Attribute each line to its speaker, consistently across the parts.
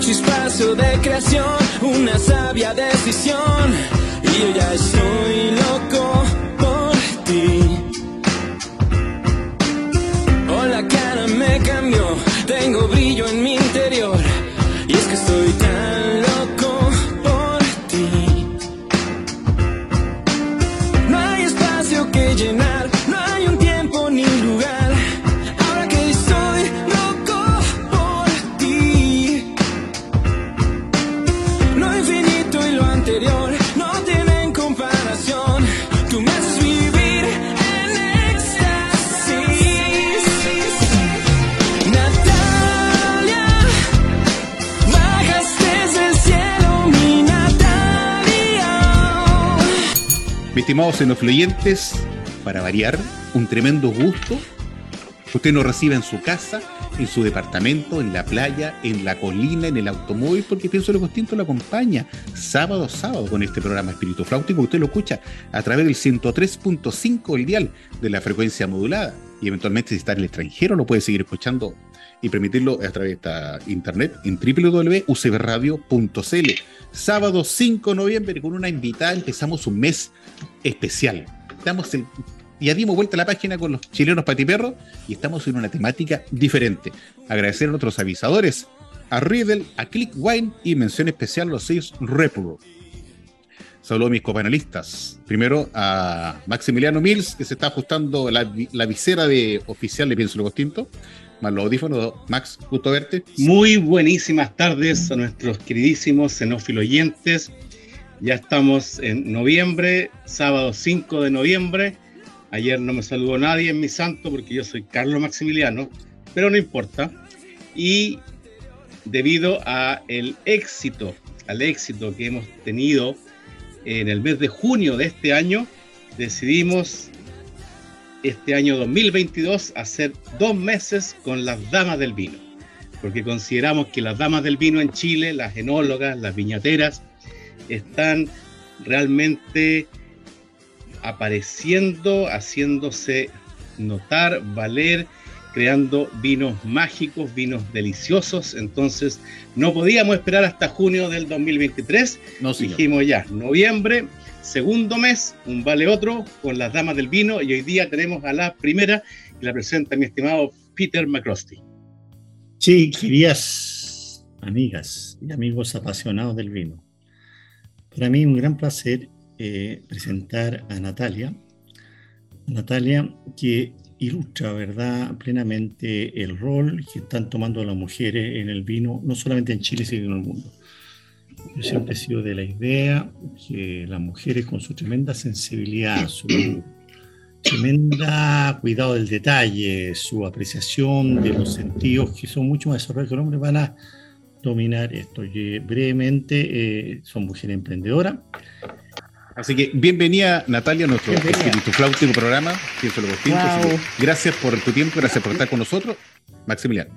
Speaker 1: Un chispazo de creación, una sabia decisión. Y yo ya estoy loco por ti. Oh, la cara me cambió, tengo brillo en mi interior. Y es que estoy tan
Speaker 2: estimados xenofluyentes, para variar, un tremendo gusto. Usted nos recibe en su casa, en su departamento, en la playa, en la colina, en el automóvil, porque Pienso lo Costinto lo acompaña sábado a sábado con este programa Espíritu Flautico. Usted lo escucha a través del 103.5 el dial de la frecuencia modulada. Y eventualmente, si está en el extranjero, lo puede seguir escuchando y permitirlo a través de esta internet en www.ucbradio.cl. Sábado 5 de noviembre, con una invitada, empezamos un mes especial. Estamos en- ya dimos vuelta a la página con los chilenos patiperros y estamos en una temática diferente. Agradecer a nuestros avisadores, a Riddle, a Click Wine y mención especial a los seis Repro. Saludos a mis copanelistas. Primero a Maximiliano Mills, que se está ajustando la, la visera de oficial de Pienso lo Costinto. Más los. Max, gusto verte.
Speaker 3: Muy buenísimas tardes a nuestros queridísimos xenófilo oyentes. Ya estamos en noviembre, sábado 5 de noviembre. Ayer no me saludó nadie en mi santo porque yo soy Carlos Maximiliano, pero no importa. Y debido a el éxito, al éxito que hemos tenido en el mes de junio de este año, decidimos este año 2022 hacer dos meses con las damas del vino, porque consideramos que las damas del vino en Chile, las enólogas, las viñateras, están realmente apareciendo, haciéndose notar, valer, creando vinos mágicos, vinos deliciosos. Entonces, no podíamos esperar hasta junio del 2023.
Speaker 2: No.
Speaker 3: Dijimos ya, noviembre, segundo mes, un vale otro, con las damas del vino. Y hoy día tenemos a la primera, y la presenta mi estimado Peter McCrosty.
Speaker 4: Sí, queridas amigas y amigos apasionados del vino. Para mí un gran placer eh, presentar a Natalia. Natalia que ilustra, ¿verdad?, plenamente el rol que están tomando las mujeres en el vino, no solamente en Chile, sino en el mundo. Yo siempre he sido de la idea que las mujeres con su tremenda sensibilidad, su tremenda cuidado del detalle, su apreciación de los sentidos que son mucho más desarrollados que el hombre van a dominar esto. Y, eh, brevemente, eh, son mujeres emprendedoras.
Speaker 2: Así que bienvenida Natalia a nuestro. Espíritu Flautico programa. Pienso
Speaker 5: Wow.
Speaker 2: Gracias por tu tiempo, gracias por estar con nosotros. Maximiliano.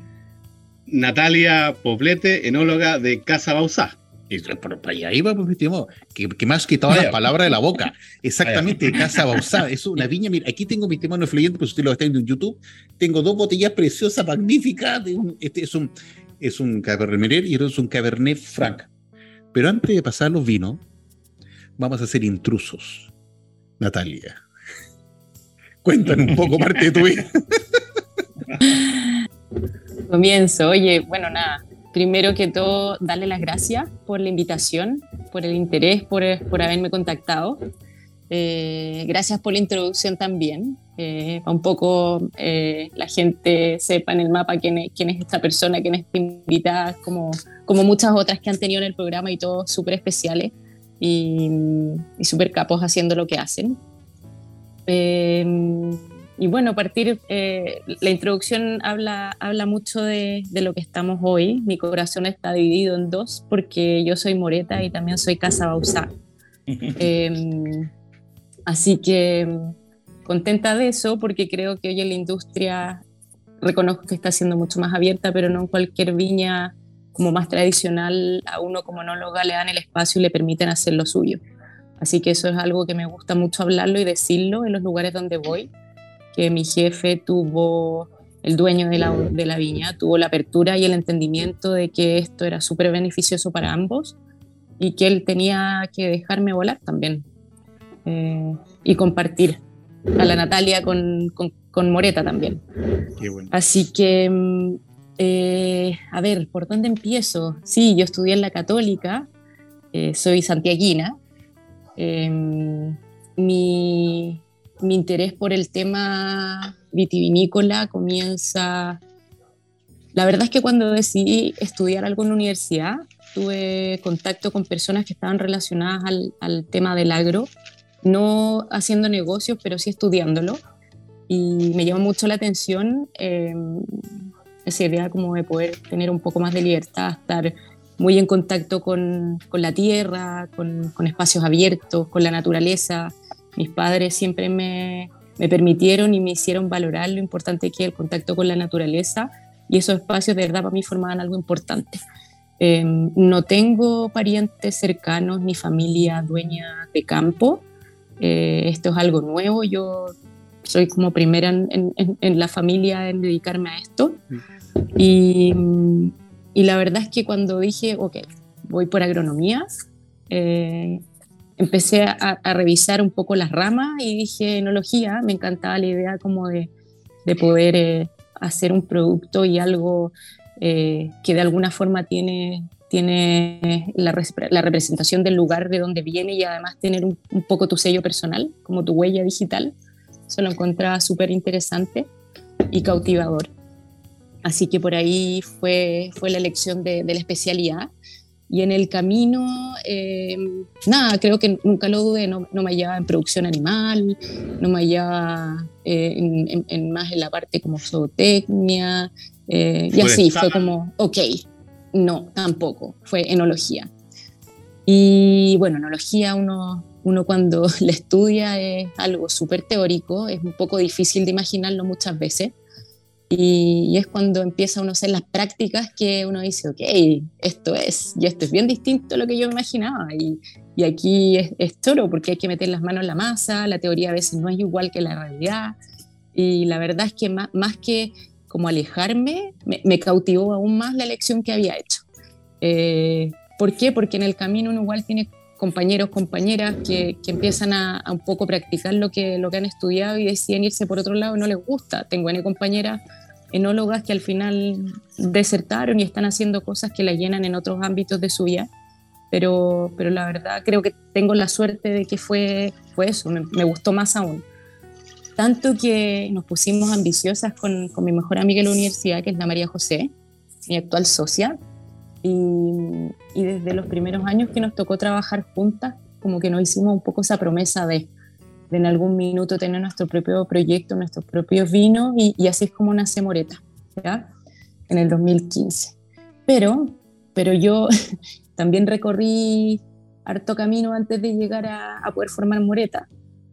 Speaker 3: Natalia Poblete, enóloga de Casa Bausá.
Speaker 2: Y por, por ahí va, pues, mi estimado, que, que me has quitado
Speaker 3: Vaya.
Speaker 2: las palabras de la boca. Exactamente, Casa Bausá. Es una viña. Mira, aquí tengo mi estimado influyente, pues usted lo está viendo en YouTube. Tengo dos botellas preciosas, magníficas. De un, este es un, es un Cabernet Merlot y otro es un Cabernet Franc. Pero antes de pasar los vinos, vamos a ser intrusos. Natalia, cuéntanos un poco parte de tu vida.
Speaker 5: Comienzo. Oye, bueno, nada. Primero que todo, darle las gracias por la invitación, por el interés, por, por haberme contactado. Eh, gracias por la introducción también. Eh, un poco eh, la gente sepa en el mapa quién es, quién es esta persona, quién es invitada, como, como muchas otras que han tenido en el programa y todos súper especiales. y, y súper capos haciendo lo que hacen. Y bueno, a partir, eh, la introducción habla, habla mucho de, de, lo que estamos hoy. Mi corazón está dividido en dos porque yo soy Moreta y también soy Casa Bausá. eh, así que contenta de eso porque creo que hoy en la industria reconozco que está siendo mucho más abierta, pero no en cualquier viña como más tradicional a uno como enóloga le dan el espacio y le permiten hacer lo suyo. Así que eso es algo que me gusta mucho hablarlo y decirlo en los lugares donde voy que mi jefe tuvo, el dueño de la, de la viña, tuvo la apertura y el entendimiento de que esto era súper beneficioso para ambos y que él tenía que dejarme volar también eh, y compartir a la Natalia con, con, con Moreta también.
Speaker 2: Bueno.
Speaker 5: Así que, eh, a ver, ¿por dónde empiezo? Sí, yo estudié en la católica, eh, soy santiaguina. Eh, mi, mi interés por el tema vitivinícola comienza... La verdad es que cuando decidí estudiar algo en la universidad, tuve contacto con personas que estaban relacionadas al, al tema del agro, no haciendo negocios, pero sí estudiándolo. Y me llamó mucho la atención eh, esa idea como de poder tener un poco más de libertad, estar muy en contacto con, con la tierra, con, con, espacios abiertos, con la naturaleza, mis padres siempre me, me, permitieron y me hicieron valorar lo importante que es el contacto con la naturaleza y esos espacios de verdad para mí formaban algo importante. Eh, no tengo parientes cercanos ni familia dueña de campo. Eh, esto es algo nuevo. Yo soy como primera en, en, en, la familia en dedicarme a esto. Y, y, la verdad es que cuando dije, ok, voy por agronomía, eh, empecé a, a, revisar un poco las ramas y dije enología, me encantaba la idea como de, de poder eh, hacer un producto y algo eh, que de alguna forma tiene, tiene la, la, representación del lugar de donde viene y además tener un, un, poco tu sello personal, como tu huella digital. Eso lo encontraba súper interesante y cautivador. Así que por ahí fue, fue la elección de, de la especialidad y en el camino, eh, nada, creo que nunca lo dudé, no, no me hallaba en producción animal, no me hallaba eh, en, en, en, más en la parte como zootecnia, eh, y así fue como, ok, no, tampoco, fue enología. Y bueno, enología uno, uno cuando le estudia es algo súper teórico, es un poco difícil de imaginarlo muchas veces. Y, y, es cuando empieza uno a hacer las prácticas que uno dice, ok, esto es, y esto es bien distinto a lo que yo imaginaba. Y, y aquí es, es toro porque hay que meter las manos en la masa, la teoría a veces no es igual que la realidad. Y la verdad es que más, más que como alejarme, me, me, cautivó aún más la elección que había hecho. Eh, ¿Por qué? Porque en el camino uno igual tiene compañeros, compañeras que, que empiezan a, a, un poco practicar lo que, lo que han estudiado y deciden irse por otro lado y no les gusta. Tengo N compañeras enólogas que al final desertaron y están haciendo cosas que la llenan en otros ámbitos de su vida. Pero, pero la verdad creo que tengo la suerte de que fue, fue eso, me, me gustó más aún. Tanto que nos pusimos ambiciosas con, con, mi mejor amiga en la universidad, que es la María José, mi actual socia, y, y desde los primeros años que nos tocó trabajar juntas, como que nos hicimos un poco esa promesa de, en algún minuto tener nuestro propio proyecto, nuestros propios vinos, y, así es como nace Moreta. En el 2015. Pero, pero yo también recorrí harto camino antes de llegar a, a, poder formar Moreta.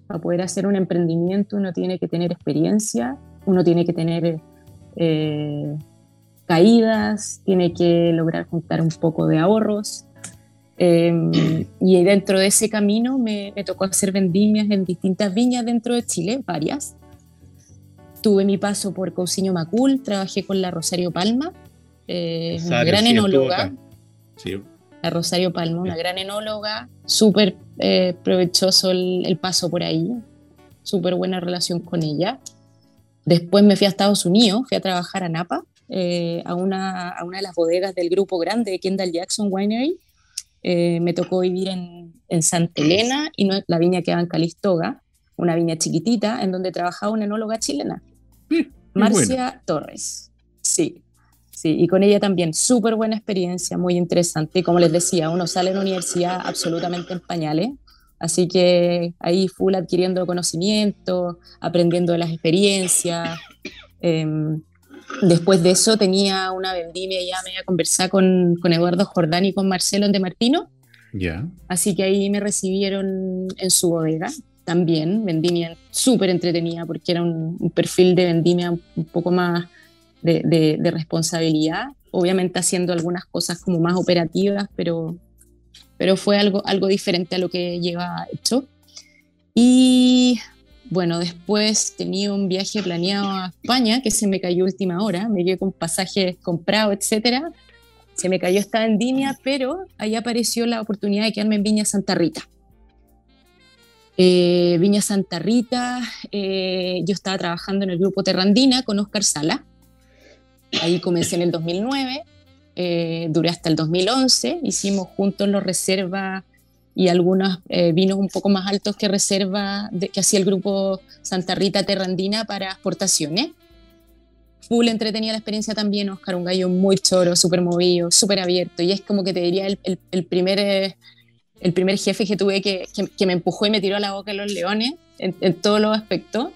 Speaker 5: Para poder hacer un emprendimiento uno tiene que tener experiencia, uno tiene que tener eh, caídas, tiene que lograr juntar un poco de ahorros, eh, y dentro de ese camino me, me, tocó hacer vendimias en distintas viñas dentro de Chile, varias. Tuve mi paso por Cousiño Macul, trabajé con la Rosario Palma, eh, una gran sí, enóloga. Sí. La Rosario Palma, una gran enóloga, súper eh, provechoso el, el, paso por ahí, súper buena relación con ella. Después me fui a Estados Unidos, fui a trabajar a Napa, eh, a, una, a una de las bodegas del grupo grande de Kendall Jackson Winery eh, me tocó vivir en, en Santa Elena y no, la viña quedaba en Calistoga, una viña chiquitita en donde trabajaba una enóloga chilena, mm, Marcia bueno. Torres. Sí, sí, y con ella también, súper buena experiencia, muy interesante. Y como les decía, uno sale en la universidad absolutamente en pañales, así que ahí full adquiriendo conocimiento, aprendiendo de las experiencias. Em, después de eso tenía una vendimia, ya me iba a conversar con, con Eduardo Jordán y con Marcelo de Martino.
Speaker 2: Ya.
Speaker 5: Así que ahí me recibieron en su bodega también, vendimia súper entretenida porque era un, un perfil de vendimia un poco más de, de- de responsabilidad, obviamente haciendo algunas cosas como más operativas, pero, pero fue algo, algo diferente a lo que lleva hecho. Y bueno, después tenía un viaje planeado a España que se me cayó última hora, me quedé con pasajes comprados, etcétera. Se me cayó esta vendimia, pero ahí apareció la oportunidad de quedarme en Viña Santa Rita. Eh, Viña Santa Rita, eh, yo estaba trabajando en el grupo Terrandina con Oscar Sala. Ahí comencé en el 2009, eh, duré hasta el 2011, hicimos juntos los reservas y algunos eh, vinos un poco más altos que reserva de- que hacía el grupo Santa Rita Terrandina para exportaciones. Full entretenida la experiencia también, Oscar, un gallo muy choro, súper movido, súper abierto, y es como que te diría el, el- el primer, eh, el primer jefe que tuve que, que- que me empujó y me tiró a la boca los leones en, en todos los aspectos.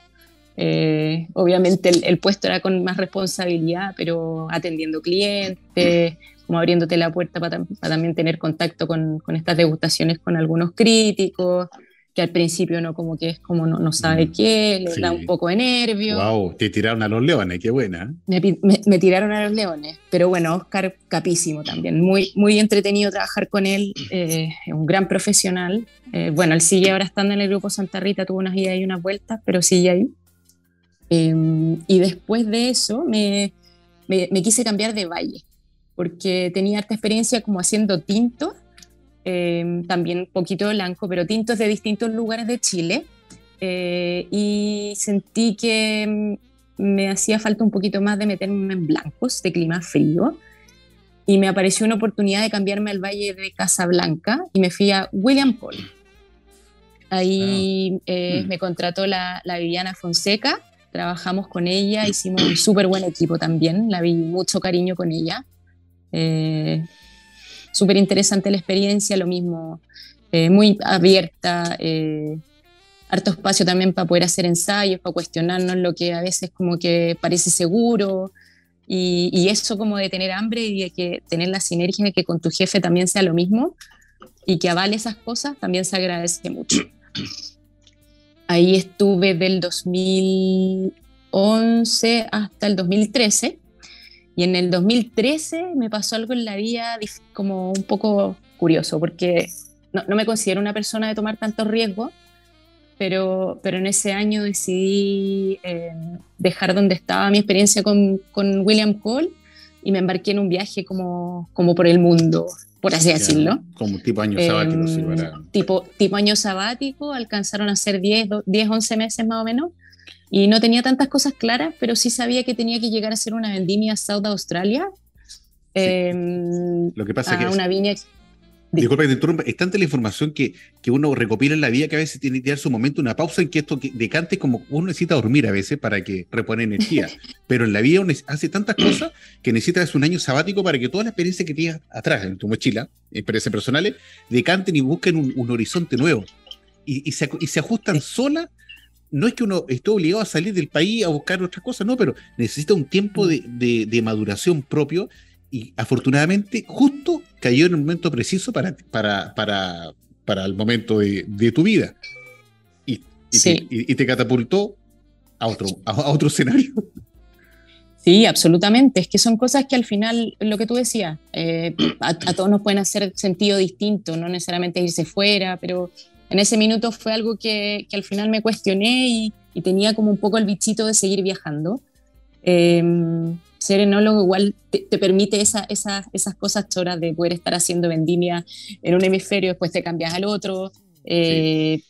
Speaker 5: Eh, obviamente el, el puesto era con más responsabilidad, pero atendiendo clientes, como abriéndote la puerta para, también tener contacto con, con estas degustaciones con algunos críticos, que al principio no como que es como no, no sabe
Speaker 2: Mm,
Speaker 5: qué, le
Speaker 2: sí.
Speaker 5: da un poco de nervio.
Speaker 2: Wow, te tiraron a los leones, qué buena.
Speaker 5: Me, me- me tiraron a los leones, pero bueno, Oscar capísimo también, muy, muy entretenido trabajar con él, eh, un gran profesional. Eh, bueno, él sigue ahora estando en el grupo Santa Rita, tuvo unas idas y unas vueltas, pero sigue ahí. Eh, y después de eso me, me, me quise cambiar de valle, porque tenía harta experiencia como haciendo tintos, eh, también un poquito blanco, pero tintos de distintos lugares de Chile. eh, y sentí que mm, me hacía falta un poquito más de meterme en blancos de clima frío. Y me apareció una oportunidad de cambiarme al Valle de Casablanca y me fui a William Paul. Ahí eh,
Speaker 2: Mm.
Speaker 5: me contrató la, la Viviana Fonseca, trabajamos con ella, hicimos un súper buen equipo también, la vi mucho cariño con ella. Eh, súper interesante la experiencia, lo mismo, eh, muy abierta, eh, harto espacio también para poder hacer ensayos, para cuestionarnos lo que a veces como que parece seguro. Y, y eso como de tener hambre y de que tener la sinergia de que con tu jefe también sea lo mismo y que avale esas cosas, también se agradece mucho. Ahí estuve del 2011 hasta el 2013 y en el 2013 me pasó algo en la vida como un poco curioso porque no, no me considero una persona de tomar tantos riesgos, pero, pero en ese año decidí eh, dejar donde estaba mi experiencia con, con William Cole y me embarqué en un viaje como, como por el mundo, por así
Speaker 2: Ya,
Speaker 5: decirlo.
Speaker 2: Como tipo año sabático, sí,
Speaker 5: Em,
Speaker 2: para-
Speaker 5: tipo, tipo año sabático, alcanzaron a ser 10, do- 10, 11 meses más o menos. Y no tenía tantas cosas claras, pero sí sabía que tenía que llegar a ser una vendimia South Australia. Em,
Speaker 2: Lo que pasa
Speaker 5: a
Speaker 2: que es-
Speaker 5: una viña.
Speaker 2: Disculpa que te interrumpa, es tanta la información que, que uno recopila en la vida que a veces tiene que dar su momento, una pausa en que esto que decante como uno necesita dormir a veces para que repone energía. Pero en la vida uno hace tantas cosas que necesitas un año sabático para que toda la experiencia que tienes atrás en tu mochila, experiencias personales, decanten y busquen un, un horizonte nuevo. Y, y se, y se ajustan solas. No es que uno esté obligado a salir del país a buscar otras cosas, no, pero necesita un tiempo de, de- de maduración propio y afortunadamente justo cayó en el momento preciso para, para, para, para el momento de, de tu vida. Y, y
Speaker 5: Sí.
Speaker 2: te, y- y te catapultó a otro, a, a otro escenario.
Speaker 5: Sí, absolutamente. Es que son cosas que al final, lo que tú decías, eh, a, a todos nos pueden hacer sentido distinto, no necesariamente irse fuera, pero en ese minuto fue algo que, que al final me cuestioné y, y tenía como un poco el bichito de seguir viajando. Eh, ser enólogo igual te, te permite esa, esa- esas cosas choras de poder estar haciendo vendimia en un hemisferio, después te cambias al otro. eh,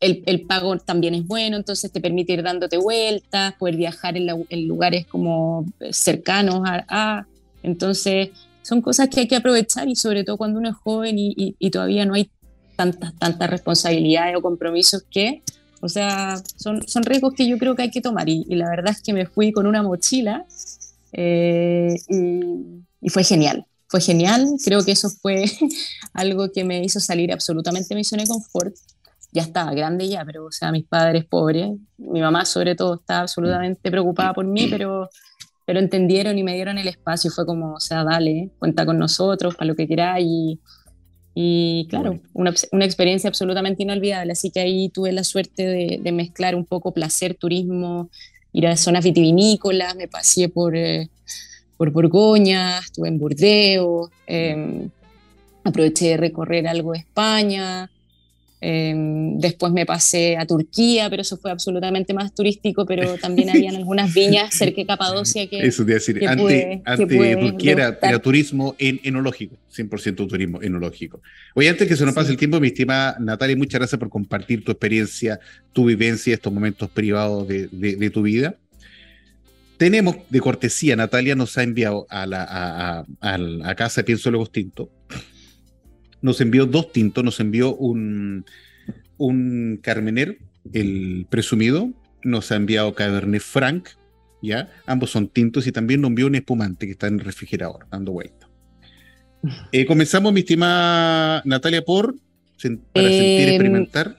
Speaker 5: el, el pago también es bueno, entonces te permite ir dándote vueltas, poder viajar en, la- en lugares como cercanos a, a- Entonces, son cosas que hay que aprovechar y sobre todo cuando uno es joven y, y- y todavía no hay tantas, tantas responsabilidades o compromisos que, o sea, son, son riesgos que yo creo que hay que tomar. Y, y la verdad es que me fui con una mochila eh, y, y fue genial. Fue genial, creo que eso fue algo que me hizo salir absolutamente de mi zona de confort. Ya estaba grande ya, pero o sea, mis padres pobres, mi mamá sobre todo estaba absolutamente preocupada por mí, pero, pero entendieron y me dieron el espacio. Fue como, o sea, dale, cuenta con nosotros para lo que queráis. Y, y claro, una, una, experiencia absolutamente inolvidable. Así que ahí tuve la suerte de, de mezclar un poco placer, turismo, ir a zonas vitivinícolas, me pasé por, eh, por Borgoña, estuve en Burdeos, eh, aproveché de recorrer algo de España, eh, después me pasé a Turquía, pero eso fue absolutamente más turístico, pero también habían algunas viñas cerca de Capadocia que...
Speaker 2: Eso te decir,
Speaker 5: pude- pude
Speaker 2: Turquía era, turismo en, enológico, 100% turismo enológico. Oye, antes que se nos pase
Speaker 5: Sí.
Speaker 2: el tiempo, mi estimada Natalia, muchas gracias por compartir tu experiencia, tu vivencia, estos momentos privados de, de- de tu vida. Tenemos de cortesía, Natalia nos ha enviado a la a, a- a la- a casa de Pienso Luego Tinto, nos envió dos tintos, nos envió un, un Carmener, el presumido, nos ha enviado Cabernet Franc, ¿ya? Ambos son tintos y también nos envió un espumante que está en el refrigerador, dando vuelta. Eh, comenzamos, mi estimada Natalia, por para sentir,
Speaker 5: Eh,
Speaker 2: experimentar.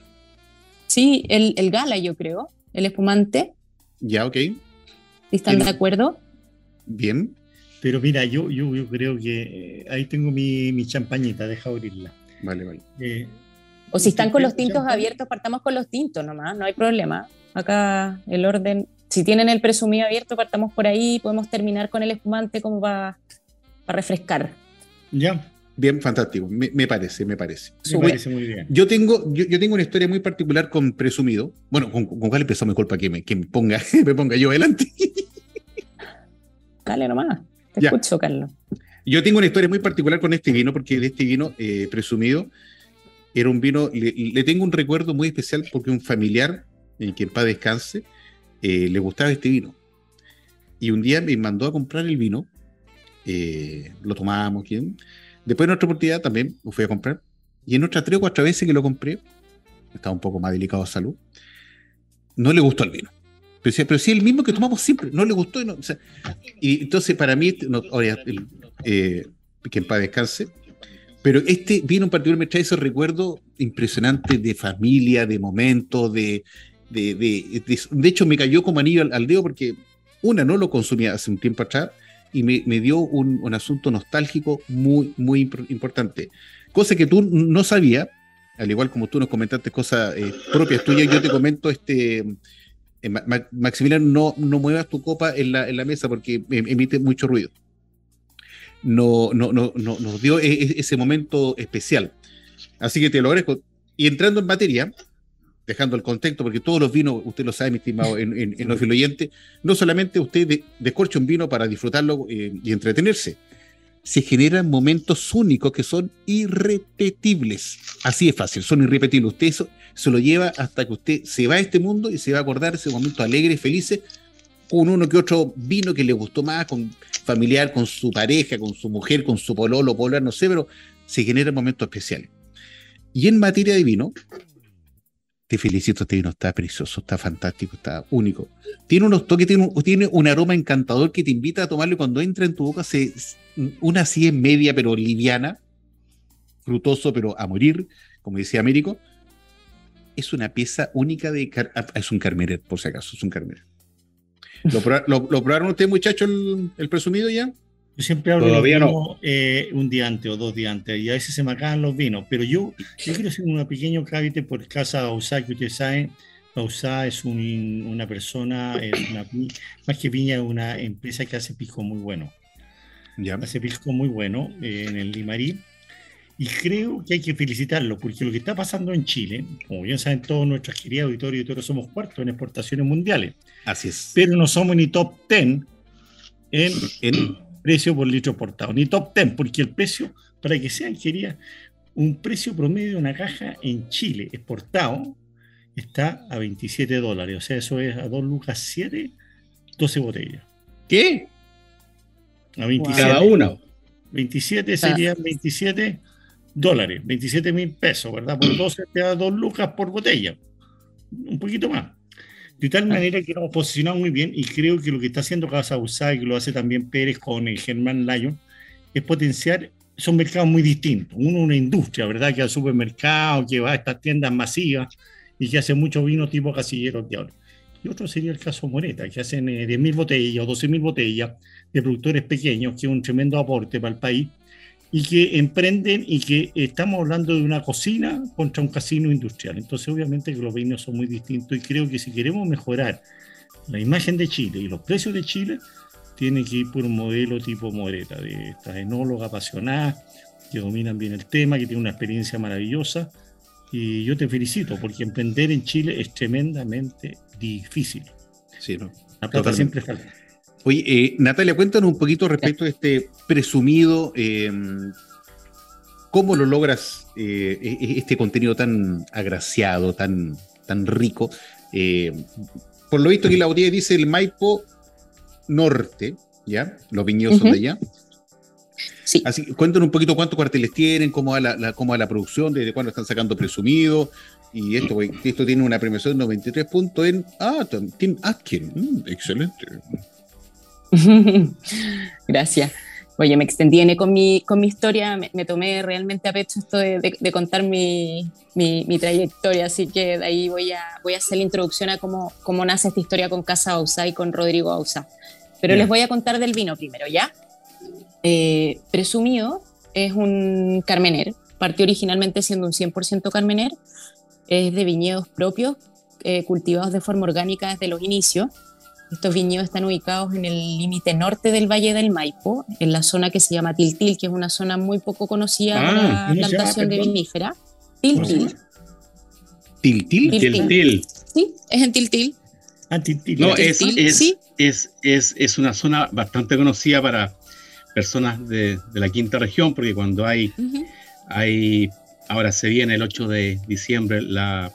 Speaker 5: Sí, el, el gala yo creo, el espumante,
Speaker 2: Ya, ok,
Speaker 5: están
Speaker 2: El-
Speaker 5: de acuerdo.
Speaker 2: bien.
Speaker 4: Pero mira, yo, yo, yo creo que eh, ahí tengo mi, mi champañita, deja abrirla.
Speaker 2: Vale, vale.
Speaker 4: Eh,
Speaker 5: O si están con los
Speaker 4: ¿usted
Speaker 5: tintos abiertos, partamos con los tintos nomás, no hay problema. Acá el orden, si tienen el presumido abierto, partamos por ahí, podemos terminar con el espumante como para refrescar.
Speaker 4: Ya,
Speaker 2: Bien, fantástico. Me, me parece, me parece.
Speaker 4: me parece muy bien.
Speaker 2: Yo tengo, yo, yo tengo una historia muy particular con Presumido. Bueno, con, con cuál empezó mi culpa que me, que me ponga, me ponga yo adelante.
Speaker 5: Dale nomás, te
Speaker 2: Ya.
Speaker 5: escucho, Carlos.
Speaker 2: Yo tengo una historia muy particular con este vino, porque de este vino eh, presumido era un vino, le, le tengo un recuerdo muy especial porque un familiar, en que en paz descanse, eh, le gustaba este vino. Y un día me mandó a comprar el vino, eh, lo ¿quién? Después en otra oportunidad también lo fui a comprar, y en otras tres o cuatro veces que lo compré, estaba un poco más delicado de salud, no le gustó el vino. Pero pero sí, el mismo que tomamos siempre, no le gustó. Y, no, o sea, y entonces para mí, no, ahora, eh, que en paz descanse. Pero este vino en particular me trae esos recuerdos impresionantes de familia, de momentos, de, de, de, de- de hecho me cayó como anillo al, al dedo porque una no lo consumía hace un tiempo atrás y me, me dio un, un asunto nostálgico muy, muy impor- importante. Cosa que tú no sabías, al igual como tú nos comentaste cosas eh, propias tuyas, yo te comento este... eh, Ma- Ma- Maximiliano, no, no muevas tu copa en la, en la mesa porque em- emite mucho ruido no, no, no, no- nos dio e- e- ese momento especial. Así que te lo agradezco. Y entrando en materia, dejando el contexto, porque todos los vinos, usted lo sabe, mi estimado en, en, en los oyentes, no solamente usted de- descorcha un vino para disfrutarlo eh, y entretenerse, se generan momentos únicos que son irrepetibles. Así es fácil, son irrepetibles. Usted eso se lo lleva hasta que usted se va a este mundo y se va a acordar ese momento alegre, felices, con uno que otro vino que le gustó más, con familiar, con su pareja, con su mujer, con su pololo, polar, no sé, pero se generan momentos especiales. Y en materia de vino, te felicito, este vino está precioso, está fantástico, está único. Tiene unos toques, tiene un, tiene un aroma encantador que te invita a tomarlo y cuando entra en tu boca, una así es media, pero liviana, frutoso, pero a morir, como decía Américo. Es una pieza única de... ah, Es un carmeret, por si acaso, es un carmeret. ¿Lo, proba- lo- lo probaron ustedes, muchachos, el, el presumido ya?
Speaker 4: Yo siempre hablo
Speaker 3: Todavía
Speaker 4: de los
Speaker 3: no.
Speaker 4: vinos, eh, un día antes o dos días antes, y a veces se me acaban los vinos, pero yo, yo quiero hacer un pequeño cábite por casa de Bausá, que ustedes saben, Bausá es un- una persona, es una, más que piña, es una empresa que hace pisco muy bueno,
Speaker 2: Ya.
Speaker 4: hace pisco muy bueno eh, en el Limarí, y creo que hay que felicitarlo, porque lo que está pasando en Chile, como bien saben todos nuestros queridos auditores y todos somos cuartos en exportaciones mundiales,
Speaker 2: Así es.
Speaker 4: pero no somos ni top 10 en
Speaker 2: En-
Speaker 4: precio por litro exportado, ni top 10, porque el precio, para que sean quería un precio promedio de una caja en Chile exportado está a 27 dólares, o sea, eso es a 2 lucas 7, 12 botellas.
Speaker 2: ¿Qué?
Speaker 4: A 27,
Speaker 3: Cada una.
Speaker 4: 27 serían 27 dólares, 27 mil pesos, ¿verdad? Por 12 te da 2 lucas por botella, un poquito más. De tal manera que nos posicionado muy bien y creo que lo que está haciendo Casa Usada y que lo hace también Pérez con el Germán Lyon es potenciar, son mercados muy distintos. Uno una industria, ¿verdad? Que al supermercado, que va a estas tiendas masivas y que hace mucho vino tipo casilleros de ahora. Y otro sería el caso Moreta, que hacen eh, 10.000 botellas o 12.000 botellas de productores pequeños, que es un tremendo aporte para el país, y que emprenden y que estamos hablando de una cocina contra un casino industrial. Entonces, obviamente que los vinos son muy distintos y creo que si queremos mejorar la imagen de Chile y los precios de Chile, tiene que ir por un modelo tipo Moreta, de estas enólogas apasionadas, que dominan bien el tema, que tienen una experiencia maravillosa. Y yo te felicito, porque emprender en Chile es tremendamente difícil.
Speaker 2: Sí, ¿no?
Speaker 4: La plata
Speaker 2: Totalmente.
Speaker 4: siempre falta.
Speaker 2: Oye, eh, Natalia, cuéntanos un poquito respecto de este presumido, eh, cómo lo logras eh, e- este contenido tan agraciado, tan, tan rico. Eh, por lo visto aquí la botella dice el Maipo Norte, ¿ya? Los viñedos son de allá.
Speaker 5: Sí.
Speaker 2: Así que cuéntanos un poquito cuántos cuarteles tienen, cómo va la, la- cómo va la producción, desde cuándo están sacando presumido. Y esto, güey, esto tiene una premiación de 93 puntos en ah, Tim Atkin. Mm, excelente.
Speaker 5: Gracias. Oye, me extendí con mi, con mi historia, me, me tomé realmente a pecho esto de, de- de contar mi, mi- mi trayectoria, así que de ahí voy a, voy a hacer la introducción a cómo, cómo nace esta historia con Casa Bausa y con Rodrigo Bausa. Pero les voy a contar del vino primero, ¿ya? Eh, Presumido es un Carmener, partió originalmente siendo un 100% Carmener, es de viñedos propios, eh, cultivados de forma orgánica desde los inicios. Estos viñedos están ubicados en el límite norte del Valle del Maipo, en la zona que se llama Tiltil, que es una zona muy poco conocida
Speaker 4: Ah,
Speaker 5: para la
Speaker 4: ¿cómo se llama,
Speaker 5: plantación de vinífera.
Speaker 4: ¿Cómo se
Speaker 5: Tiltil?
Speaker 2: Tiltil.
Speaker 5: Tiltil. Sí, es en Tiltil.
Speaker 4: Ah, Tiltil.
Speaker 3: No,
Speaker 5: Tiltil,
Speaker 3: es, es,
Speaker 5: sí.
Speaker 3: es, es, es una zona bastante conocida para personas de, de la quinta región, porque cuando hay, hay, ahora se viene el 8 de diciembre la,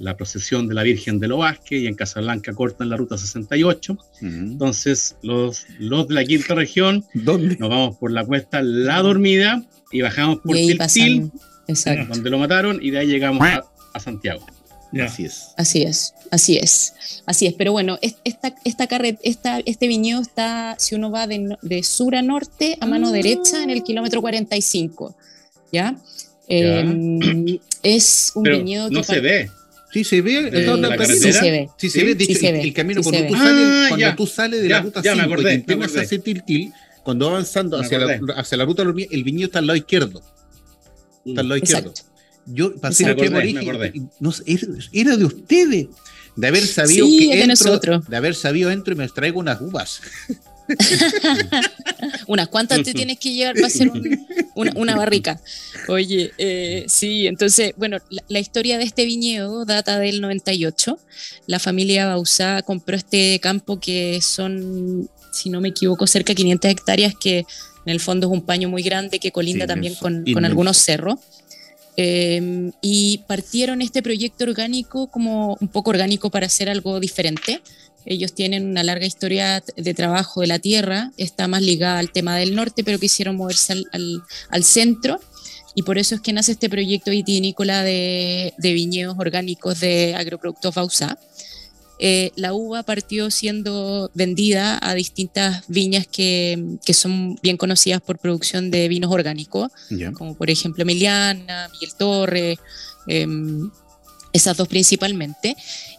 Speaker 3: la procesión de la Virgen de Loasque y en Casablanca cortan la ruta 68.
Speaker 2: Ujú.
Speaker 3: Entonces, los, los de la quinta región
Speaker 2: ¿Dónde?
Speaker 3: nos vamos por la cuesta La Dormida y bajamos por Tiltil, donde lo mataron, y de ahí llegamos a, a Santiago.
Speaker 4: Ya.
Speaker 2: Así es.
Speaker 5: Así es, así es, así es. Pero bueno, es- esta, esta carre- esta, este viñedo está, si uno va de, de sur a norte, a mano
Speaker 3: Ah.
Speaker 5: derecha, en el kilómetro 45. ¿Ya? Eh, es un
Speaker 3: Pero
Speaker 5: viñedo que
Speaker 3: no se ve.
Speaker 2: Sí, se ve.
Speaker 3: ¿De
Speaker 2: no, no,
Speaker 3: la
Speaker 2: está
Speaker 5: sí se ve.
Speaker 2: Sí, se ve. De hecho,
Speaker 5: se
Speaker 2: el,
Speaker 5: ve,
Speaker 2: el camino,
Speaker 5: sí
Speaker 2: cuando, tú
Speaker 5: ve.
Speaker 2: sales,
Speaker 3: Ah,
Speaker 2: cuando
Speaker 3: ya.
Speaker 2: tú sales de
Speaker 3: Ya,
Speaker 2: la ruta
Speaker 3: ya
Speaker 2: 5
Speaker 3: me acordé,
Speaker 2: y te empiezas
Speaker 3: acordé.
Speaker 2: hacia Tiltil, cuando va avanzando hacia la, hacia la ruta de el viñedo está al lado izquierdo. Está al lado izquierdo.
Speaker 5: Exacto.
Speaker 2: Yo pasé el tiempo origen, no sé, era, era de ustedes. De haber sabido
Speaker 5: Sí,
Speaker 2: que
Speaker 5: es de
Speaker 2: entro,
Speaker 5: nosotros.
Speaker 2: de haber sabido entro y me traigo unas uvas.
Speaker 5: Unas cuantas te tienes que llevar para hacer un- una, una barrica. Oye, eh, sí, entonces, bueno, la, la historia de este viñedo data del 98. La familia Bausá compró este campo que son, si no me equivoco, cerca de 500 hectáreas, que en el fondo es un paño muy grande que colinda
Speaker 2: Sí,
Speaker 5: también con, con algunos cerros. Eh, y partieron este proyecto orgánico como un poco orgánico para hacer algo diferente. Ellos tienen una larga historia de trabajo de la tierra, está más ligada al tema del norte, pero quisieron moverse al, al- al centro. Y por eso es que nace este proyecto vitivinícola de, de viñedos orgánicos de agroproductos Bausá. Eh, la uva partió siendo vendida a distintas viñas que, que son bien conocidas por producción de vinos orgánicos
Speaker 2: Ya.
Speaker 5: como por ejemplo Emiliana, Miguel Torres, em, esas dos principalmente.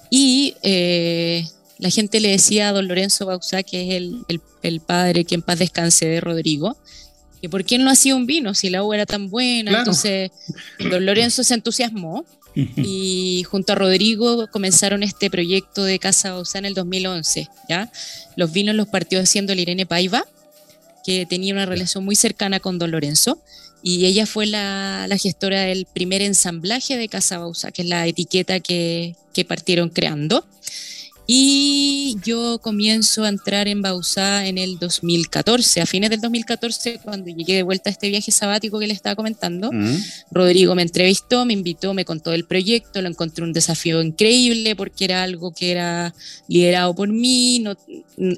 Speaker 5: Y eh, la gente le decía a don Lorenzo Bausá, que es el, el- el padre que en paz descanse de Rodrigo, que por qué no hacía un vino si la uva era tan buena.
Speaker 2: Claro.
Speaker 5: Entonces, don Lorenzo se entusiasmó y junto a Rodrigo comenzaron este proyecto de Casa Bausá en el 2011. ¿ya? Los vinos los partió haciendo la Irene Paiva, que tenía una relación muy cercana con Don Lorenzo, y ella fue la, la gestora del primer ensamblaje de Casa Bausá, que es la etiqueta que, que partieron creando. Y yo comienzo a entrar en Bausá en el 2014, a fines del 2014, cuando llegué de vuelta a este viaje sabático que le estaba comentando.
Speaker 2: Mm.
Speaker 5: Rodrigo me entrevistó, me invitó, me contó el proyecto, lo encontré un desafío increíble porque era algo que era liderado por mí, no,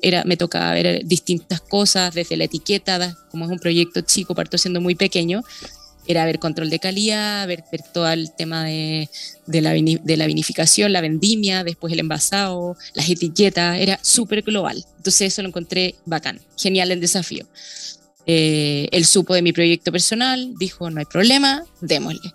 Speaker 5: era, me tocaba ver distintas cosas desde la etiqueta, como es un proyecto chico, parto siendo muy pequeño, era ver control de calidad, ver, ver todo el tema de, de, la de, la vinificación, la vendimia, después el envasado, las etiquetas, era súper global. Entonces eso lo encontré bacán, genial el desafío. Eh, él supo de mi proyecto personal, dijo, no hay problema, démosle.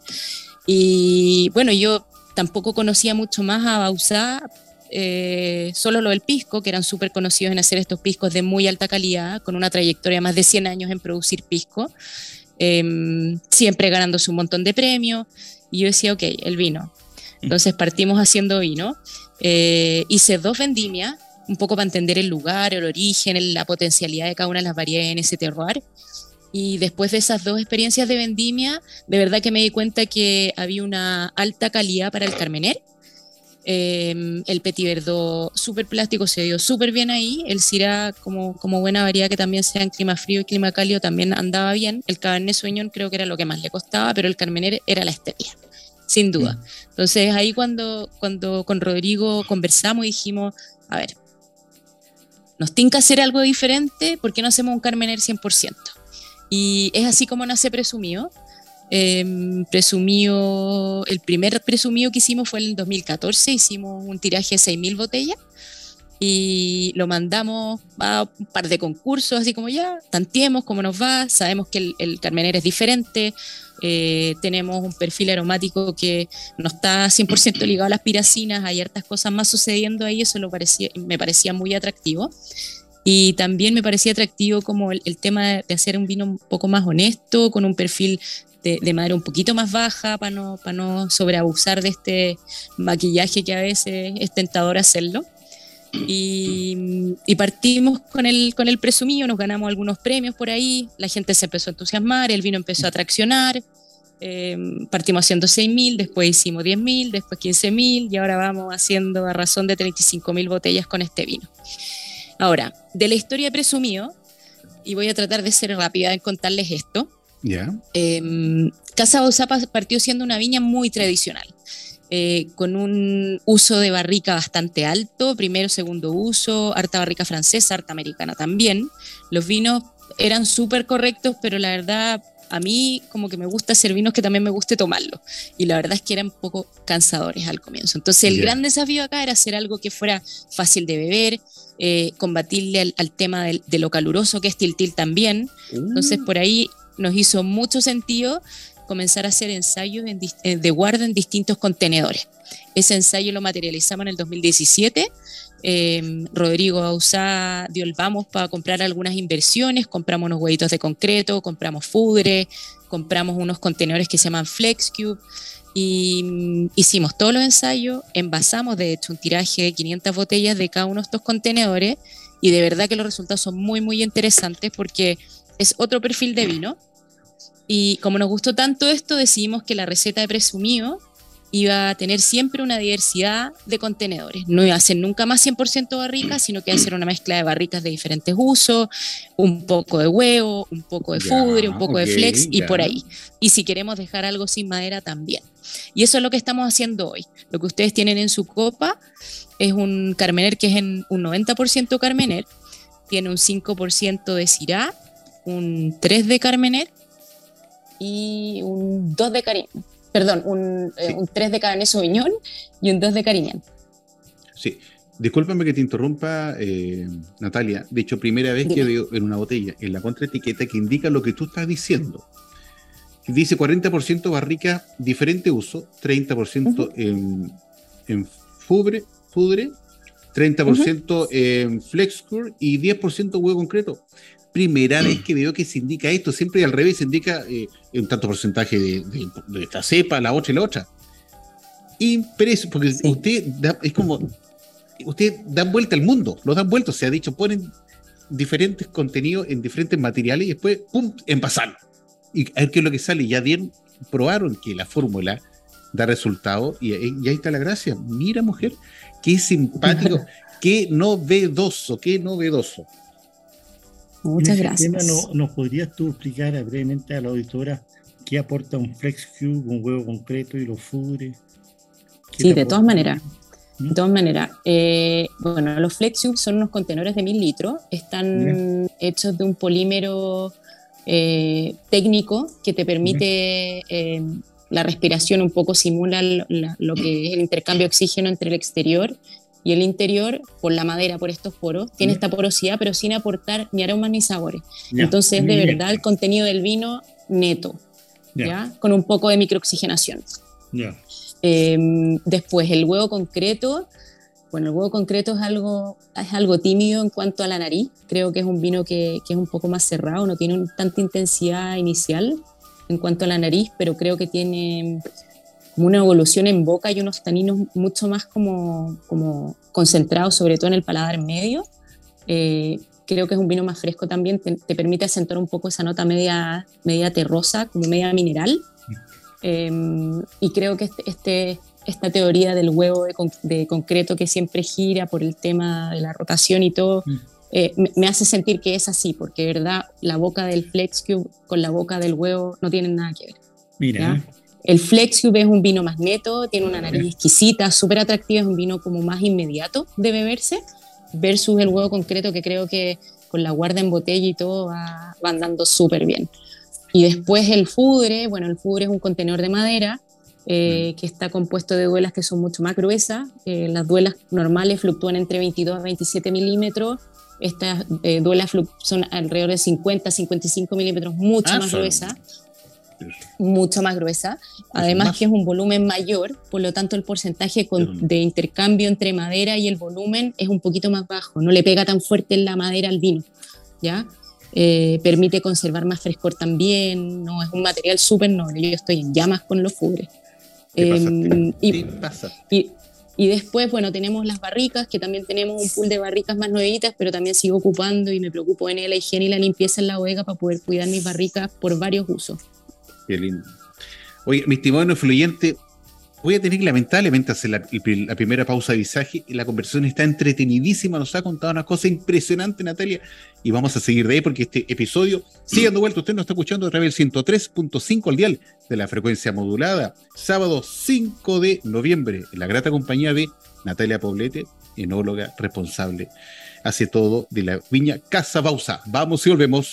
Speaker 5: Y bueno, yo tampoco conocía mucho más a Bausá, eh, solo lo del pisco, que eran súper conocidos en hacer estos piscos de muy alta calidad, con una trayectoria de más de 100 años en producir pisco, em, siempre ganándose un montón de premios. Y yo decía, ok, el vino. Entonces partimos haciendo vino. Eh, hice dos vendimias, un poco para entender el lugar, el origen, la potencialidad de cada una de las variedades en ese terroir. Y después de esas dos experiencias de vendimia, de verdad que me di cuenta que había una alta calidad para el Carmener. Eh, el Petit Verdot súper plástico se dio súper bien ahí. El Syrah, como, como buena variedad que también sea en clima frío y clima cálido, también andaba bien. El Cabernet Sauvignon creo que era lo que más le costaba, pero el Carmener era la estrella, sin duda. Entonces ahí cuando, cuando con Rodrigo conversamos dijimos, a ver, nos tinca hacer algo diferente, ¿por qué no hacemos un Carmener 100%? Y es así como nace Presumido. Eh, presumido, el primer presumido que hicimos fue en el 2014, hicimos un tiraje de 6.000 botellas y lo mandamos a un par de concursos, así como ya, tanteemos cómo nos va, sabemos que el, el Carmener es diferente, eh, tenemos un perfil aromático que no está 100% ligado a las piracinas, hay hartas cosas más sucediendo ahí, eso me parecía muy atractivo. Y también me parecía atractivo como el, tema de, hacer un vino un poco más honesto, con un perfil de, de un poquito más baja, para no, para no sobreabusar de este maquillaje que a veces es tentador hacerlo. Y, y, partimos con el, con el presumido, nos ganamos algunos premios por ahí, la gente se empezó a entusiasmar, el vino empezó a traccionar, eh, partimos haciendo 6.000, después hicimos 10.000, después 15.000 y ahora vamos haciendo a razón de 35.000 botellas con este vino. Ahora, de la historia de Presumido, y voy a tratar de ser rápida en contarles esto.
Speaker 2: Ya.
Speaker 5: Eh, Casa Bausapa partió siendo una viña muy tradicional, eh, con un uso de barrica bastante alto, primero, segundo uso, harta barrica francesa, harta americana también. Los vinos eran súper correctos, pero la verdad a mí como que me gusta hacer vinos que también me guste tomarlo. Y la verdad es que eran un poco cansadores al comienzo. Entonces el gran desafío acá era hacer algo que fuera fácil de beber, eh, combatirle al, al tema del- de lo caluroso que es Tiltil también. Entonces por ahí nos hizo mucho sentido comenzar a hacer ensayos en eh, de guarda en distintos contenedores. Ese ensayo lo materializamos en el 2017. Eh, Rodrigo Bausá dio el vamos para comprar algunas inversiones, compramos unos huevitos de concreto, compramos fudre, compramos unos contenedores que se llaman FlexCube y mm, hicimos todos los ensayos, envasamos de hecho un tiraje de 500 botellas de cada uno de estos contenedores y de verdad que los resultados son muy muy interesantes porque es otro perfil de vino y como nos gustó tanto esto decidimos que la receta de presumido iba a tener siempre una diversidad de contenedores. No iba a ser nunca más 100% barrica, sino que iba a ser una mezcla de barricas de diferentes usos, un poco de huevo, un poco de fudre, un poco de flex y
Speaker 2: ya.
Speaker 5: por ahí. Y si queremos dejar algo sin madera también. Y eso es lo que estamos haciendo hoy. Lo que ustedes tienen en su copa es un Carmener que es en un 90% Carmener, tiene un 5% de Syrah, un 3 de Carmener y un 2 de Carignan. Perdón, un, eh,
Speaker 2: Sí.
Speaker 5: un 3 de Cabernet Sauvignon y un 2 de Carignan.
Speaker 2: Sí. Discúlpame que te interrumpa, eh, Natalia. De hecho, primera vez que veo en una botella, en la contraetiqueta, que indica lo que tú estás diciendo. Dice 40% barrica, diferente uso, 30% en, en fubre, fudre, 30% en flexcure y 10% huevo concreto. Primera vez que veo que se indica esto, siempre al revés se indica eh, un tanto porcentaje de, de- de esta cepa, la otra y la otra. Impresionante, porque
Speaker 5: Sí.
Speaker 2: usted da- es como, usted dan vuelta al mundo, lo dan vuelta, se ha dicho, ponen diferentes contenidos en diferentes materiales y después, ¡pum!, envasarlo. Y a ver qué es lo que sale. Ya dieron, probaron que la fórmula da resultado y, y ahí está la gracia. Mira, mujer, qué simpático, qué novedoso, qué novedoso.
Speaker 5: Muchas
Speaker 4: En
Speaker 5: gracias.
Speaker 4: tema, ¿no, ¿Nos podrías tú explicar brevemente a la auditora qué aporta un Flex Cube, un huevo concreto y los fudres? ¿Qué
Speaker 5: Sí, de todas maneras.
Speaker 4: ¿Mm?
Speaker 5: De todas maneras, eh, bueno, los Flexube son unos contenedores de mil litros, están hechos de un polímero eh, técnico que te permite eh, la respiración un poco simula lo que es el intercambio de oxígeno entre el exterior y el interior por la madera, por estos poros, tiene esta porosidad pero sin aportar ni aromas ni sabores. Entonces es de verdad el contenido del vino neto, ¿ya? Con un poco de microoxigenación. Em, después el huevo concreto, bueno, el huevo concreto es algo, es algo tímido en cuanto a la nariz, creo que es un vino que, que es un poco más cerrado, no tiene tanta intensidad inicial en cuanto a la nariz, pero creo que tiene una evolución en boca y unos taninos mucho más como, como concentrados, sobre todo en el paladar medio. Eh, creo que es un vino más fresco también, te, permite acentuar un poco esa nota media, media terrosa, como media mineral. Em, y creo que este, este, esta teoría del huevo de, de, concreto que siempre gira por el tema de la rotación y todo, mm. eh, me, hace sentir que es así, porque verdad, la boca del Flex Cube con la boca del huevo no tienen nada que ver.
Speaker 4: Mira.
Speaker 5: El Flexcube es un vino más neto, tiene una nariz exquisita, súper atractiva, es un vino como más inmediato de beberse, versus el huevo concreto que creo que con la guarda en botella y todo va, andando súper bien. Y después el fudre, bueno, el fudre es un contenedor de madera eh, que está compuesto de duelas que son mucho más gruesas. Eh, las duelas normales fluctúan entre 22 a 27 milímetros. Estas eh, duelas son alrededor de 50 a 55 milímetros, mucho ah, más gruesas mucho más gruesa, además que es un volumen mayor, por lo tanto el porcentaje de intercambio entre madera y el volumen es un poquito más bajo, no le pega tan fuerte en la madera al vino, ¿ya? Eh, permite conservar más frescor también, no es un material súper noble, yo estoy en llamas con los fubres. Em, y, y, después, bueno, tenemos las barricas, que también tenemos un pool de barricas más nuevitas, pero también sigo ocupando y me preocupo en la higiene y la limpieza en la bodega para poder cuidar mis barricas por varios usos.
Speaker 2: Lindo. Oye, mi estimado influyente, voy a tener lamentablemente la, primera pausa de visaje. La conversación está entretenidísima, nos ha contado una cosa impresionante, Natalia, y vamos a seguir de ahí porque este episodio sigue dando vuelta. Usted nos está escuchando a través del 103.5 al dial de la frecuencia modulada, sábado 5 de noviembre, en la grata compañía de Natalia Poblete, enóloga responsable, hace todo de la viña Casa Bausa. Vamos y volvemos.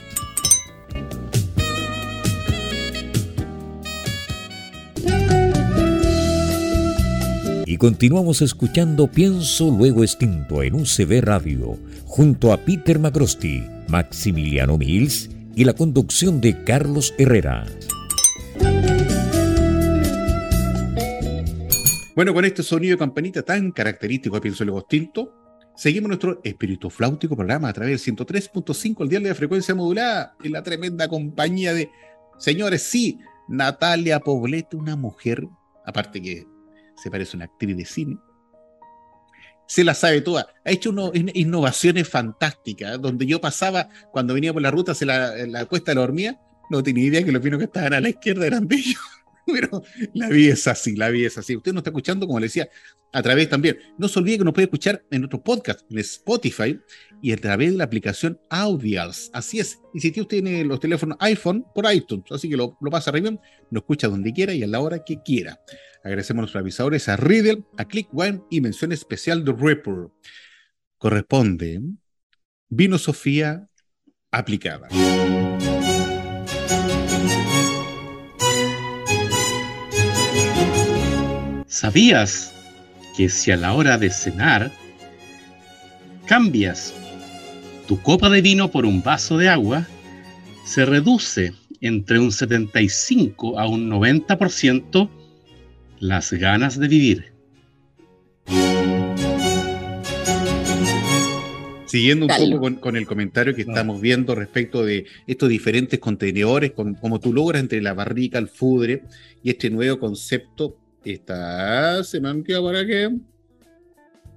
Speaker 6: Y continuamos escuchando Pienso Luego Extinto en UCB Radio, junto a Peter Macrosti, Maximiliano Mills y la conducción de Carlos Herrera.
Speaker 2: Bueno, con este sonido de campanita tan característico de Pienso Luego Extinto, seguimos nuestro espíritu flautico programa a través del 103.5 al día de frecuencia modulada en la tremenda compañía de, señores, sí, Natalia Poblete, una mujer, aparte que se parece una actriz de cine. Se la sabe toda. Ha hecho unas innovaciones fantásticas, donde yo pasaba, cuando venía por la ruta, se la, la cuesta de la hormiga, no tenía idea que los vinos que estaban a la izquierda eran de ellos. Pero la vida es así, la vida es así. Usted nos está escuchando, como le decía, a través también. No se olvide que nos puede escuchar en nuestro podcast, en Spotify y a través de la aplicación Audials. Así es. Y si tiene los teléfonos iPhone, por iTunes. Así que lo, lo pasa bien, nos escucha donde quiera y a la hora que quiera. Agradecemos a nuestros avisadores, a Riddle, a ClickWine y mención especial de Ripper. Corresponde Vino Sofía aplicada.
Speaker 3: ¿Sabías que si a la hora de cenar cambias tu copa de vino por un vaso de agua, se reduce entre un 75 a un 90% las ganas de vivir.
Speaker 2: Siguiendo un poco con, el comentario que estamos viendo respecto de estos diferentes contenedores, con, como tú logras entre la barrica, el fudre y este nuevo concepto, está, se me han quedado para qué,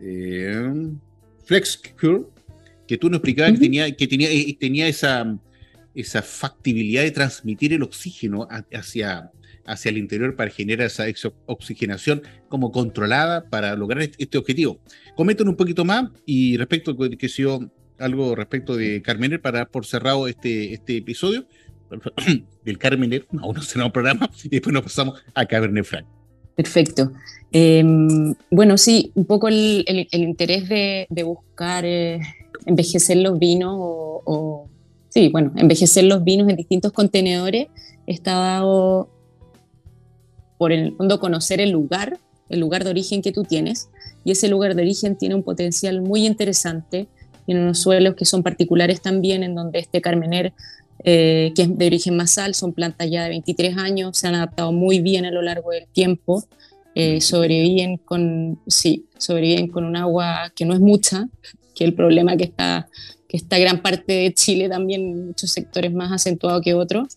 Speaker 2: eh, Flex Cure, que tú nos explicabas que tenía, que tenía, eh, tenía esa, esa factibilidad de transmitir el oxígeno hacia, hacia el interior para generar esa oxigenación como controlada para lograr este objetivo. Comenten un poquito más y respecto que yo algo respecto de Carmener para por cerrado este, este episodio del Carmener, aún no será un programa, y después nos pasamos a Cabernet Franc.
Speaker 5: Perfecto. Em, bueno, sí, un poco el, interés de, buscar eh, envejecer los vinos o, sí, bueno, envejecer los vinos en distintos contenedores está dado por el fondo conocer el lugar, el lugar de origen que tú tienes, y ese lugar de origen tiene un potencial muy interesante, tiene unos suelos que son particulares también, en donde este Carmener eh, que es de origen masal, son plantas ya de 23 años, se han adaptado muy bien a lo largo del tiempo, eh, sobreviven, con, sí, sobreviven con un agua que no es mucha, que el problema que está, que está gran parte de Chile también, muchos sectores más acentuado que otros,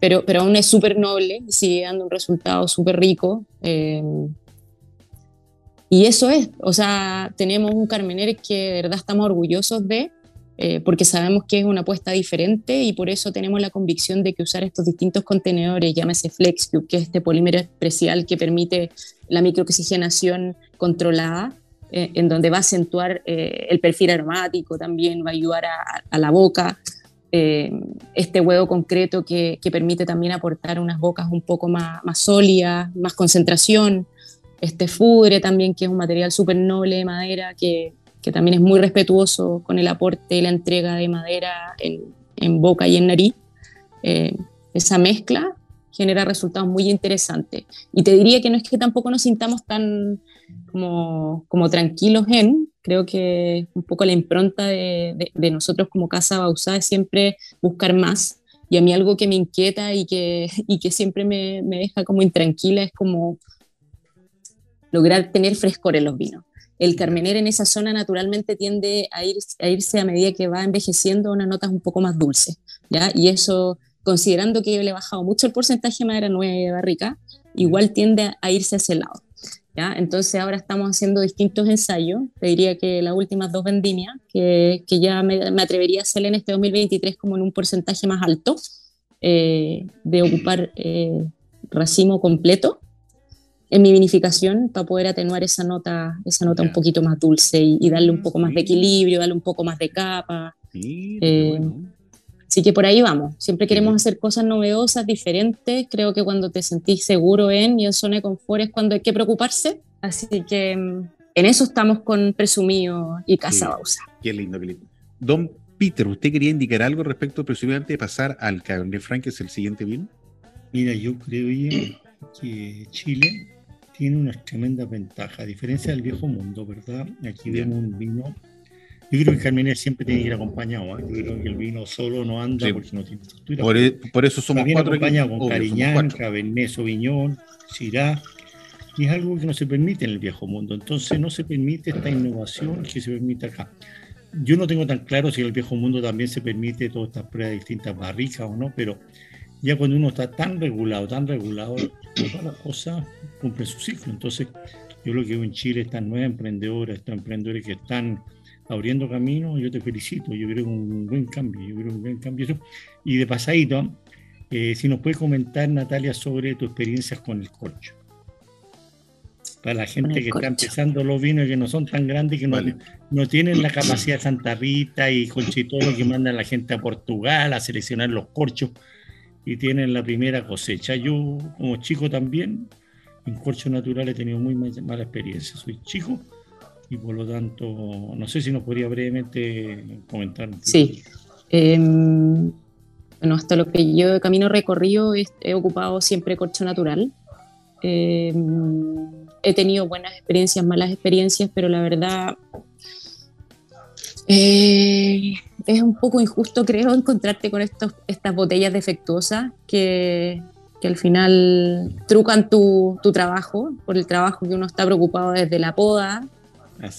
Speaker 5: pero, pero aún es súper noble y sigue dando un resultado súper rico. Eh, y eso es, o sea, tenemos un Carmener que de verdad estamos orgullosos de, eh, porque sabemos que es una apuesta diferente y por eso tenemos la convicción de que usar estos distintos contenedores, llámese FlexCube, que es este polímero especial que permite la microoxigenación controlada, eh, en donde va a acentuar eh, el perfil aromático, también va a ayudar a, la boca, este huevo concreto que, que, permite también aportar unas bocas un poco más, más sólidas, más concentración, este fudre también, que es un material súper noble de madera que que también es muy respetuoso con el aporte y la entrega de madera en, boca y en nariz, eh, esa mezcla genera resultados muy interesantes. Y te diría que no es que tampoco nos sintamos tan como, como tranquilos en, creo que un poco la impronta de, de, nosotros como Casa Bausá es siempre buscar más. Y a mí algo que me inquieta y que, y que siempre me, me deja como intranquila es como lograr tener frescor en los vinos el carmener en esa zona naturalmente tiende a, irse a medida que va envejeciendo a unas notas un poco más dulces, ¿ya? Y eso, considerando que le he bajado mucho el porcentaje de madera nueva de barrica, igual tiende a irse a ese lado, ¿ya? Entonces ahora estamos haciendo distintos ensayos, te diría que las últimas dos vendimias, que, que ya me, atrevería a hacer en este 2023 como en un porcentaje más alto, eh, de ocupar eh, racimo completo, en mi vinificación para poder atenuar esa nota, esa nota un poquito más dulce y, darle un poco más de equilibrio, darle un poco más de capa. Eh, así que por ahí vamos. Siempre queremos hacer cosas novedosas, diferentes. Creo que cuando te sentís seguro en y en zona de confort es cuando hay que preocuparse. Así que mm, en eso estamos con Presumido y Casa Bausa.
Speaker 2: Qué lindo, qué lindo. Don Peter, ¿usted quería indicar algo respecto a Presumido antes de pasar al Cabernet Franc, que es el siguiente vino?
Speaker 4: Mira, yo creo que Chile tiene unas tremendas ventajas, a diferencia del viejo mundo, ¿verdad? Aquí vemos un vino. Yo creo que Carmener siempre tiene que ir acompañado. ¿eh? Yo creo que el vino solo no anda porque no tiene estructura.
Speaker 2: Por, e, eso somos
Speaker 4: También cuatro. acompañado con Cariñán, Cabernet Sauvignon, Syrah. Y es algo que no se permite en el viejo mundo. Entonces no se permite esta innovación que se permite acá. Yo no tengo tan claro si en el viejo mundo también se permite todas estas pruebas de distintas barricas o no, pero ya cuando uno está tan regulado, tan regulado, todas las cosas cumplen su ciclo. Entonces, yo lo que veo en Chile, estas nuevas emprendedoras, estos emprendedores que están abriendo camino, yo te felicito, yo creo un buen cambio, yo creo un buen cambio. Y de pasadito, eh, si nos puedes comentar, Natalia, sobre tus experiencias con el corcho. Para la gente que está empezando los vinos que no son tan grandes, que no, no tienen la capacidad de Santa Rita y Conchitoro que mandan la gente a Portugal a seleccionar los corchos y tienen la primera cosecha. Yo, como chico también, en corcho natural he tenido muy mala experiencia. Soy chico y por lo tanto, no sé si nos podría brevemente comentar.
Speaker 5: Sí. Em, bueno, hasta lo que yo de camino recorrido he, ocupado siempre corcho natural. Em, he tenido buenas experiencias, malas experiencias, pero la verdad eh, es un poco injusto, creo, encontrarte con estos, estas botellas defectuosas que, que al final trucan tu, tu, trabajo, por el trabajo que uno está preocupado desde la poda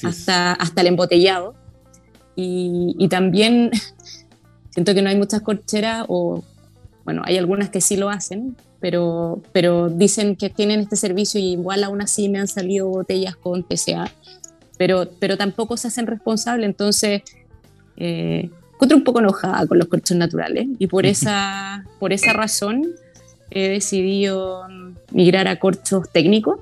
Speaker 5: hasta, hasta el embotellado. Y, y, también siento que no hay muchas corcheras, o bueno, hay algunas que sí lo hacen, pero, pero dicen que tienen este servicio y igual aún así me han salido botellas con PCA, pero, pero tampoco se hacen responsables, entonces eh, encuentro un poco enojada con los corchos naturales y por esa, por esa razón he decidido migrar a corchos técnicos.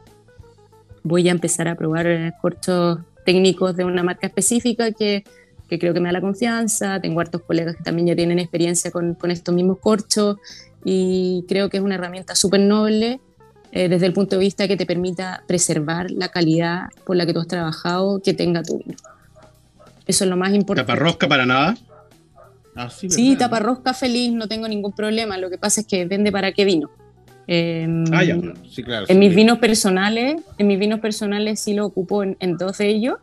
Speaker 5: Voy a empezar a probar corchos técnicos de una marca específica que, que creo que me da la confianza. Tengo hartos colegas que también ya tienen experiencia con, con estos mismos corchos y creo que es una herramienta súper noble eh, desde el punto de vista que te permita preservar la calidad por la que tú has trabajado que tenga tu vino. Eso es lo más importante.
Speaker 3: ¿Taparrosca para nada?
Speaker 2: Ah, sí,
Speaker 5: Sí, taparrosca feliz, no tengo ningún problema. Lo que pasa es que depende para qué vino. Eh,
Speaker 3: Ah, ya.
Speaker 2: Sí, claro.
Speaker 5: En
Speaker 2: sí.
Speaker 5: mis vinos personales, en mis vinos personales sí lo ocupo en, en dos de ellos.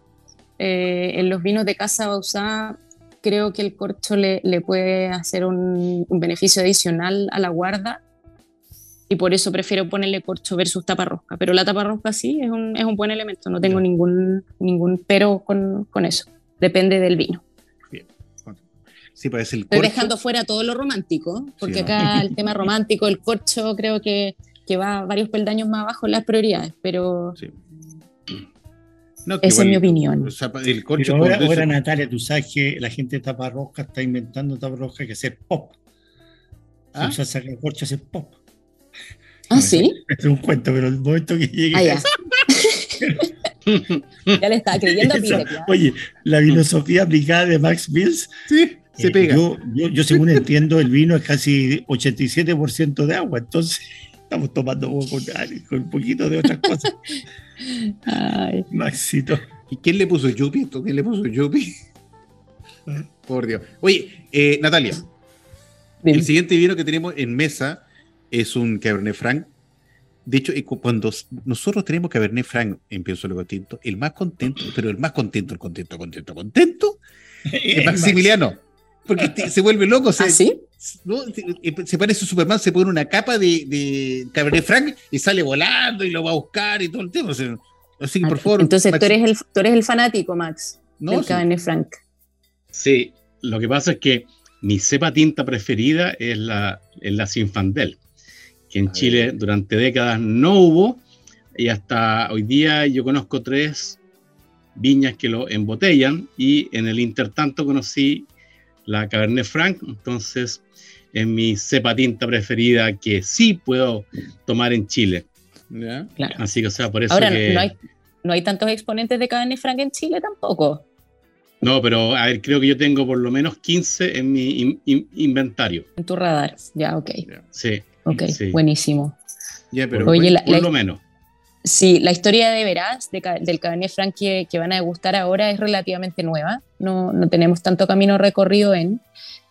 Speaker 5: Eh, en los vinos de casa Bausá creo que el corcho le, le puede hacer un, un beneficio adicional a la guarda y por eso prefiero ponerle corcho versus taparrosca. Pero la taparrosca sí es un, es un buen elemento, no tengo ningún, ningún pero con, con eso. Depende del vino.
Speaker 2: Sí, parece el
Speaker 5: Estoy
Speaker 2: corcho.
Speaker 5: dejando fuera todo lo romántico, porque
Speaker 2: Sí, ¿no?
Speaker 5: acá el tema romántico, el corcho, creo que, que va varios peldaños más abajo en las prioridades, pero
Speaker 2: Sí. No, que
Speaker 5: Esa es mi opinión.
Speaker 2: o sea, el corcho
Speaker 4: Pero ahora,
Speaker 2: con eso-
Speaker 4: ahora, Natalia, tú sabes que la gente de taparrosca está inventando taparrosca que hacer pop.
Speaker 2: ¿Ah?
Speaker 4: O sea, sacar corcho hacer pop.
Speaker 5: Ah, sí.
Speaker 4: Es un cuento, pero el momento que llegue.
Speaker 5: Ah, ya. Ya le estaba creyendo a Peter.
Speaker 4: Oye, la filosofía aplicada de Max Mills.
Speaker 2: Sí, se
Speaker 4: eh,
Speaker 2: pega.
Speaker 4: Yo, yo, yo, según entiendo, el vino es casi 87% de agua, entonces estamos tomando con, con un poquito de otras cosas.
Speaker 5: Ay,
Speaker 4: Maxito.
Speaker 2: ¿Y quién le puso Yupi? ¿Tú quién le puso Yupi? Por Dios. Oye, eh, Natalia, el siguiente vino que tenemos en mesa es un Cabernet Franc. De hecho, cu- cuando nosotros tenemos Cabernet Franc en Pienso Luego Tinto, el más contento, pero el más contento, el contento, contento, contento, es Maximiliano. Porque te- se vuelve loco. Se,
Speaker 5: ¿Ah, sí?
Speaker 2: ¿no? se, eh, se parece a Superman, se pone una capa de, de Cabernet Franc y sale volando y lo va a buscar y todo el tema. O sea, así que, por favor.
Speaker 5: Entonces tú eres, el, tú eres el fanático, Max,
Speaker 2: no,
Speaker 5: del
Speaker 2: sí.
Speaker 5: Cabernet Franc.
Speaker 3: Sí, lo que pasa es que mi cepa tinta preferida es la, es la Sinfandel, que en Chile durante décadas no hubo y hasta hoy día yo conozco tres viñas que lo embotellan y en el intertanto conocí la Cabernet Franc, entonces es mi cepa tinta preferida que sí puedo tomar en Chile.
Speaker 2: Ya.
Speaker 5: Claro.
Speaker 3: Así que, o sea, por eso
Speaker 5: Ahora,
Speaker 3: que...
Speaker 5: no, hay, no hay tantos exponentes de Cabernet Franc en Chile tampoco.
Speaker 3: No, pero a ver, creo que yo tengo por lo menos 15 en mi in- in- inventario.
Speaker 5: En tu radar. Ya, ok.
Speaker 3: Sí,
Speaker 5: Ok,
Speaker 3: Sí.
Speaker 5: buenísimo.
Speaker 2: Ya, pero
Speaker 3: por,
Speaker 5: Oye, la-
Speaker 3: por
Speaker 5: la-
Speaker 3: lo menos.
Speaker 5: Sí, la historia de ca- del Cabernet Franc que, que van a degustar ahora es relativamente nueva. No, no tenemos tanto camino recorrido en.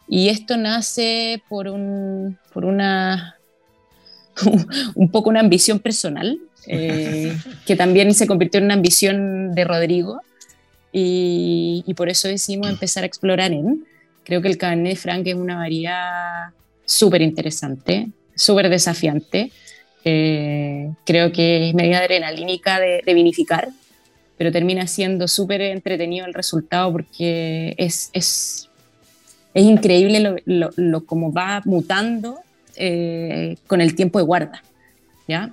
Speaker 5: Y esto nace por, un, por una. un poco una ambición personal, eh, que también se convirtió en una ambición de Rodrigo. Y, y por eso decidimos empezar a explorar en. Creo que el Cabernet Franc es una variedad súper interesante, súper desafiante. Eh, creo que es media adrenalínica de, de vinificar, pero termina siendo súper entretenido el resultado porque es, es, es increíble lo, lo, cómo va mutando eh, con el tiempo de guarda. ¿ya?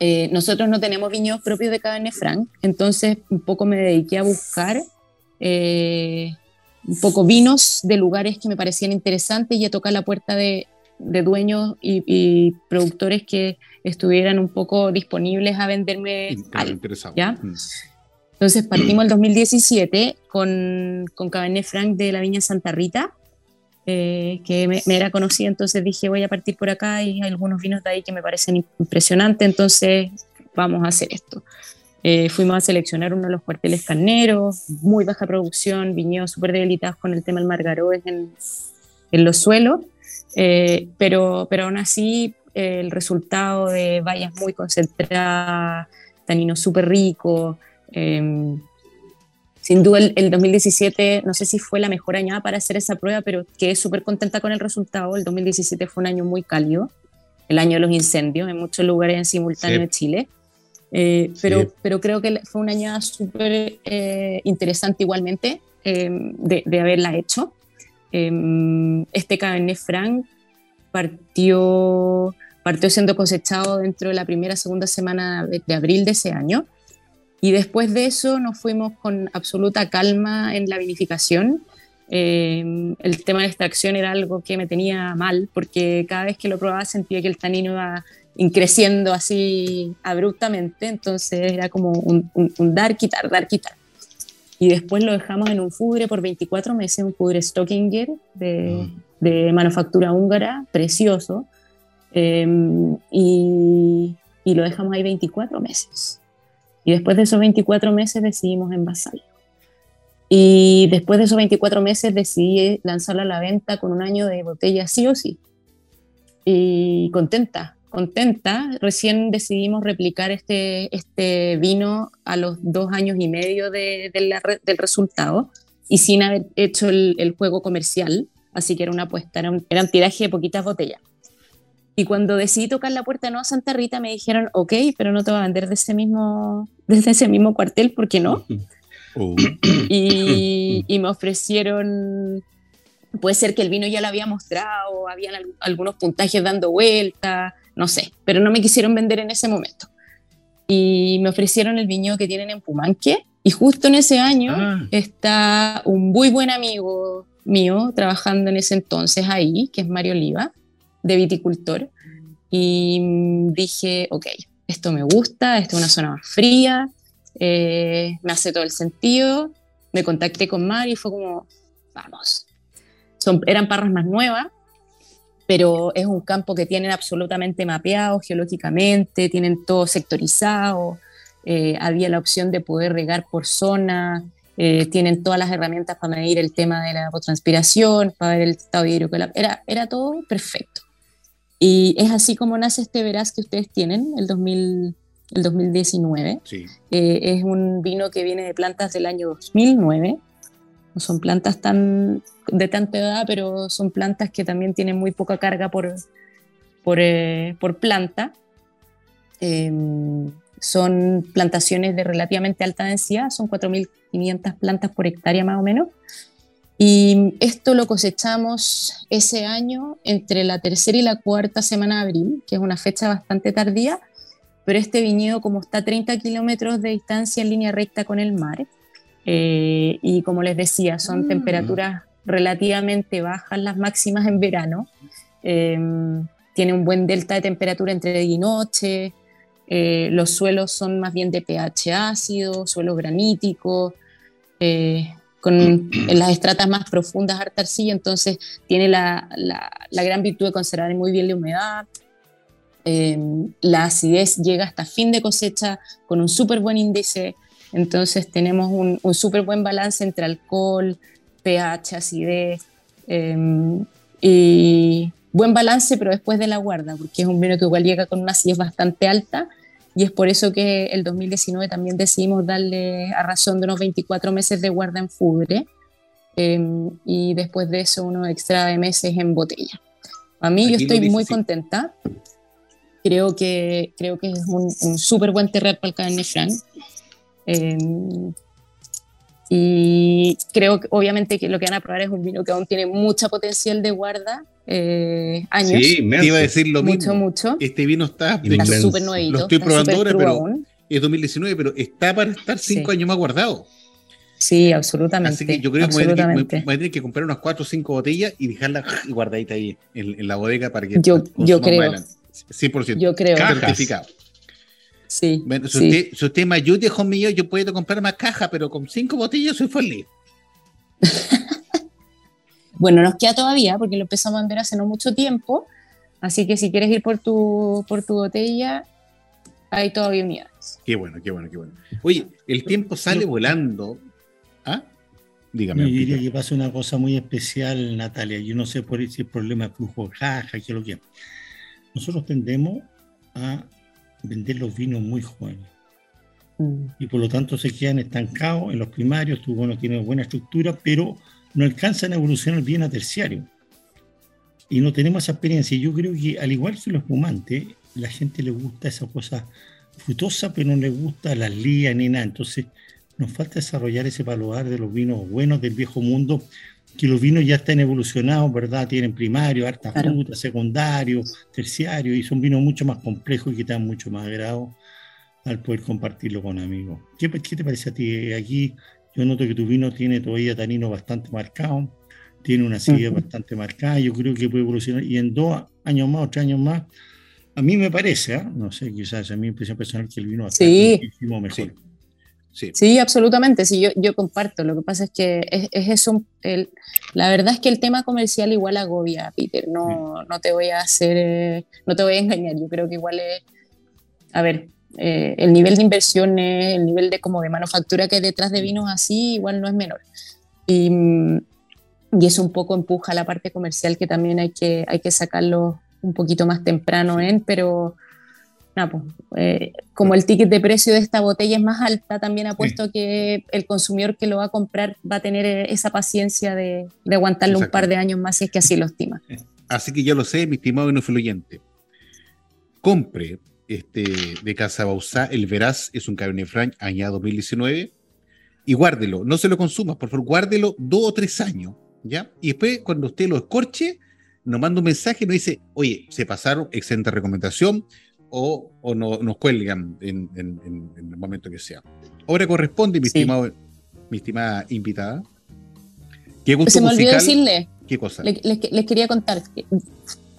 Speaker 5: Eh, nosotros no tenemos viñedos propios de Cabernet Franc, entonces un poco me dediqué a buscar eh, un poco vinos de lugares que me parecían interesantes y a tocar la puerta de, de dueños y, y productores que estuvieran un poco disponibles a venderme
Speaker 2: Claro,
Speaker 5: algo. ¿ya?
Speaker 2: Mm.
Speaker 5: Entonces partimos el 2017 con, con Cabernet Franc de la Viña Santa Rita, eh, que me, me era conocida, entonces dije voy a partir por acá y hay algunos vinos de ahí que me parecen impresionantes, entonces vamos a hacer esto. Eh, fuimos a seleccionar uno de los cuarteles carneros, muy baja producción, viñedos súper debilitados con el tema del margaroes en, en los suelos, eh, pero, pero aún así eh, el resultado de vallas muy concentradas, tanino súper rico. eh, sin duda el, el 2017, no sé si fue la mejor añada para hacer esa prueba, pero quedé súper contenta con el resultado. El 2017 fue un año muy cálido, el año de los incendios en muchos lugares en simultáneo
Speaker 3: Sí.
Speaker 5: de Chile. Eh, pero,
Speaker 3: Sí.
Speaker 5: pero creo que fue una añada súper eh, interesante igualmente eh, de, de haberla hecho. Eh, este Cabernet Franc partió, partió siendo cosechado dentro de la primera, segunda semana de, de abril de ese año. Y después de eso nos fuimos con absoluta calma en la vinificación. Eh, el tema de extracción era algo que me tenía mal, porque cada vez que lo probaba sentía que el tanino iba creciendo así abruptamente, entonces era como un, un, dar, quitar, dar, quitar. Y después lo dejamos en un fudre por 24 meses, un fudre Stockinger de, mm. de manufactura húngara, precioso, em, y, y, lo dejamos ahí 24 meses. Y después de esos 24 meses decidimos envasarlo. Y después de esos 24 meses decidí lanzarlo a la venta con un año de botella sí o sí. Y contenta, contenta. Recién decidimos replicar este, este vino a los dos años y medio de, del resultado y sin haber hecho el, juego comercial. Así que era una apuesta, era un, tiraje de poquitas botellas. Y cuando decidí tocar la puerta de Nueva Santa Rita me dijeron, ok, pero no te va a vender de ese mismo, desde ese mismo cuartel, ¿por qué no? Oh. Y, y, me ofrecieron, puede ser que el vino ya lo había mostrado, habían algunos puntajes dando vuelta, no sé, pero no me quisieron vender en ese momento. Y me ofrecieron el viñedo que tienen en Pumanque, y justo en ese año ah. está un muy buen amigo mío trabajando en ese entonces ahí, que es Mario Oliva, de viticultor, y dije, ok, esto me gusta, esto es una zona más fría, eh, me hace todo el sentido. Me contacté con Mari y fue como, vamos. Son, eran parras más nuevas, pero es un campo que tienen absolutamente mapeado geológicamente, tienen todo sectorizado. Eh, había la opción de poder regar por zona, eh, tienen todas las herramientas para medir el tema de la evapotranspiración, para ver el estado hídrico. Era, era todo perfecto. Y es así como nace este veraz que ustedes tienen, el 2000, el 2019. Eh, es un vino que viene de plantas del año 2009. Son plantas tan de tanta edad, pero son plantas que también tienen muy poca carga por, por, eh, planta. Em, son plantaciones de relativamente alta densidad, son 4.500 plantas por hectárea más o menos. Y esto lo cosechamos ese año entre la tercera y la cuarta semana de abril, que es una fecha bastante tardía, pero este viñedo como está a 30 kilómetros de distancia en línea recta con el mar, eh, y como les decía, son mm. temperaturas relativamente bajas las máximas en verano, em, tiene un buen delta de temperatura entre día y noche, eh, los suelos son más bien de pH ácido, suelos graníticos, eh, con en las estratas más profundas harta arcilla, entonces tiene la, la, la, gran virtud de conservar muy bien la humedad, Em, la acidez llega hasta fin de cosecha con un súper buen índice, entonces tenemos un, un súper buen balance entre alcohol, pH, acidez em, y buen balance, pero después de la guarda, porque es un vino que igual llega con una acidez bastante alta y es por eso que el 2019 también decidimos darle a razón de unos 24 meses de guarda en fudre em, y después de eso unos extra de meses en botella. A mí yo estoy muy contenta Creo que, creo que es un, un súper buen terreno para el Cabernet Franc. Em, y creo que obviamente que lo que van a probar es un vino que aún tiene mucha potencial de guarda. Eh, años.
Speaker 2: Sí, me iba a decir lo
Speaker 5: mucho,
Speaker 2: mismo.
Speaker 5: Mucho,
Speaker 2: Este vino está,
Speaker 5: está súper nuevito.
Speaker 2: Lo estoy probando ahora, pero es 2019, pero está para estar cinco años más guardado.
Speaker 5: Sí, absolutamente.
Speaker 2: Así que yo creo que voy a, tener que, comprar unas cuatro o cinco botellas y dejarlas guardaditas ahí en, la bodega para que
Speaker 5: yo, yo creo.
Speaker 2: 100%.
Speaker 5: Yo creo.
Speaker 2: Certificado.
Speaker 5: Sí.
Speaker 2: Bueno, si, Usted, si, Usted, me ayude, hijo mío, yo puedo comprar más caja, pero con cinco botellas soy feliz.
Speaker 5: bueno, nos queda todavía porque lo empezamos a vender hace no mucho tiempo. Así que si quieres ir por tu, por tu botella, hay todavía unidades.
Speaker 2: Qué bueno, qué bueno, qué bueno. Oye, el tiempo sale volando. ¿Ah?
Speaker 4: Dígame. Yo diría que pasa una cosa muy especial, Natalia. Yo no sé por si el problema de flujo de caja, qué es lo que nosotros tendemos a vender los vinos muy jóvenes. Mm. Y por lo tanto se quedan estancados en los primarios, tu bueno tiene buena estructura, pero no alcanzan a evolucionar bien a terciario. Y no tenemos esa experiencia. Yo creo que al igual que los fumantes, la gente le gusta esa cosa frutosa, pero no le gusta las lías ni nada. Entonces nos falta desarrollar ese paladar de los vinos buenos del viejo mundo que los vinos ya están evolucionados, ¿verdad? Tienen primario, harta fruta, secundario, terciario, y son vinos mucho más complejos y que dan mucho más agrado al poder compartirlo con amigos. ¿Qué, te parece a ti? Aquí yo noto que tu vino tiene todavía tanino bastante marcado, tiene una silla
Speaker 5: Ujú.
Speaker 4: bastante marcada, yo creo que puede evolucionar y en dos años más o tres años más, a mí me parece, ¿ah? no sé, quizás a mi impresión personal que el vino va a estar
Speaker 5: Sí.
Speaker 4: muchísimo mejor.
Speaker 2: Sí.
Speaker 5: Sí, absolutamente, sí, yo, yo comparto. Lo que pasa es que es, es eso, el- la verdad es que el tema comercial igual agobia, Peter. No, no te voy a hacer, eh, no te voy a engañar. Yo creo que igual es, a ver, eh, el nivel de inversiones, el nivel de como de manufactura que hay detrás de vinos así, igual no es menor. Y, y eso un poco empuja la parte comercial que también hay que, hay que sacarlo un poquito más temprano en, pero nada, pues, eh, como el ticket de precio de esta botella es más alta, también apuesto que el consumidor que lo va a comprar va a tener eh, esa paciencia de, de aguantarlo un par de años más si es que así lo estima.
Speaker 2: Así que ya lo sé, mi estimado influyente. Compre este de Casa Bausá, el Veraz es un Cabernet Franc año 2019 y guárdelo, no se lo consuma, por favor, guárdelo dos o tres años, ¿ya? Y después, cuando usted lo escorche, nos manda un mensaje y nos dice, oye, se pasaron, excelente recomendación, o, o no, nos cuelgan en, en- en- en el momento que sea. Ahora corresponde, mi,
Speaker 5: Sí.
Speaker 2: estimado, mi estimada invitada. ¿Qué gusto
Speaker 5: Se me olvidó
Speaker 2: musical?
Speaker 5: decirle,
Speaker 2: ¿Qué cosa?
Speaker 5: le- les, les quería contar, que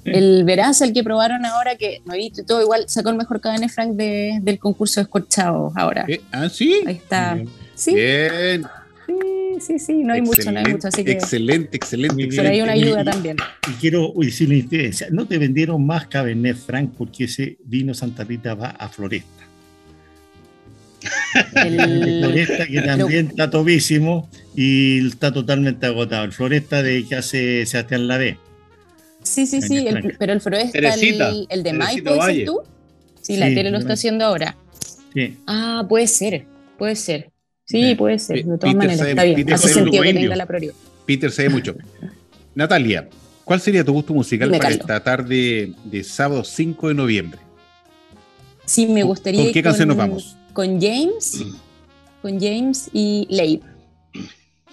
Speaker 5: el Veraz, el que probaron ahora, que no he visto y todo, igual sacó el mejor Cabernet Franc de- del concurso de escorchados ahora.
Speaker 2: Eh, ah, sí.
Speaker 5: Ahí está.
Speaker 4: Bien.
Speaker 5: Sí,
Speaker 2: Bien.
Speaker 5: sí, sí, sí, no hay mucho, no hay mucho, así que
Speaker 2: Excelente, excelente, excelente.
Speaker 5: ahí una
Speaker 4: Y-
Speaker 5: ayuda
Speaker 4: y-
Speaker 5: también.
Speaker 4: Y quiero decir una incidencia, no te vendieron más Cabernet Franc porque ese vino Santa Rita va a Floresta.
Speaker 5: El-
Speaker 4: Floresta que también está topísimo y está totalmente agotado. El Floresta de que hace Sebastián Lavé.
Speaker 5: Sí, sí, sí, el- pero el Floresta,
Speaker 3: Teresita,
Speaker 5: el, el de Maipo, dices tú. Sí, la tele lo está haciendo ahora.
Speaker 4: Sí.
Speaker 5: Ah, puede ser, puede ser. Sí,
Speaker 4: Bien.
Speaker 5: puede ser, de
Speaker 2: Peter
Speaker 5: todas maneras,
Speaker 2: sabe-
Speaker 5: está bien.
Speaker 2: Peter
Speaker 5: Hace sentido que tenga la prioridad.
Speaker 2: Peter sabe mucho. Natalia, ¿cuál sería tu gusto musical
Speaker 5: Dime,
Speaker 2: para
Speaker 5: Carlos.
Speaker 2: esta tarde de sábado 5 de noviembre?
Speaker 5: Sí, me
Speaker 2: ¿Con-
Speaker 5: gustaría
Speaker 2: con qué canción nos vamos?
Speaker 5: Con James, con James y Leib.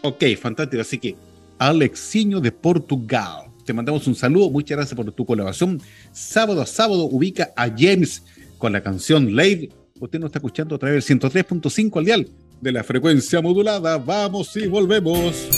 Speaker 2: Ok, fantástico. Así que, Alexiño de Portugal. Te mandamos un saludo. Muchas gracias por tu colaboración. Sábado a sábado ubica a James con la canción Lave. Usted nos está escuchando a través del 103.5 al dial de la frecuencia modulada. Vamos y volvemos.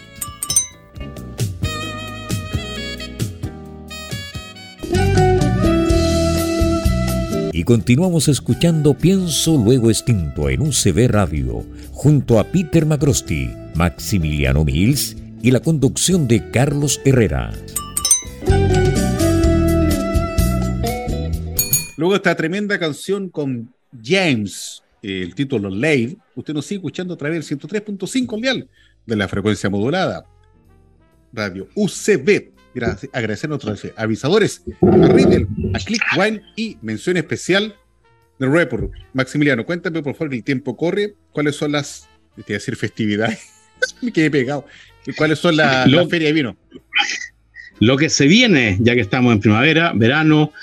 Speaker 6: Continuamos escuchando Pienso Luego Extinto en UCB Radio, junto a Peter Macrosti, Maximiliano Mills y la conducción de Carlos Herrera.
Speaker 2: Luego esta tremenda canción con James, el título Lave, usted nos sigue escuchando a través del 103.5 dial de la frecuencia modulada. Radio UCB. Gracias, agradecer a nuestros avisadores, a Riddle, a Clickwine y mención especial de Report. Maximiliano, cuéntame por favor que el tiempo corre. ¿Cuáles son las, te iba a decir festividades? Me quedé pegado. ¿Y ¿Cuáles son las la feria de vino?
Speaker 3: Lo que se viene, ya que estamos en primavera, verano,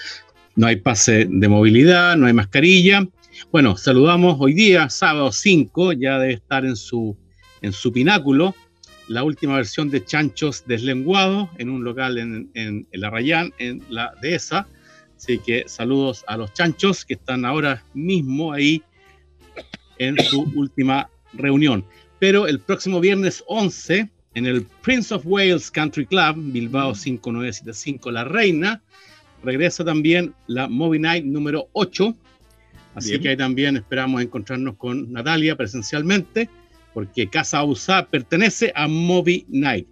Speaker 3: no hay pase de movilidad, no hay mascarilla. Bueno, saludamos hoy día, sábado 5, ya debe estar en su, en su pináculo, la última versión de Chanchos Deslenguados en un local en, en, en La Rayán, en la Dehesa. Así que saludos a los chanchos que están ahora mismo ahí en su última reunión. Pero el próximo viernes 11, en el Prince of Wales Country Club, Bilbao 5975 La Reina, regresa también la Movie Night número 8. Así
Speaker 2: Bien.
Speaker 3: que ahí también esperamos encontrarnos con Natalia presencialmente, porque Casa USA pertenece a Movie Night.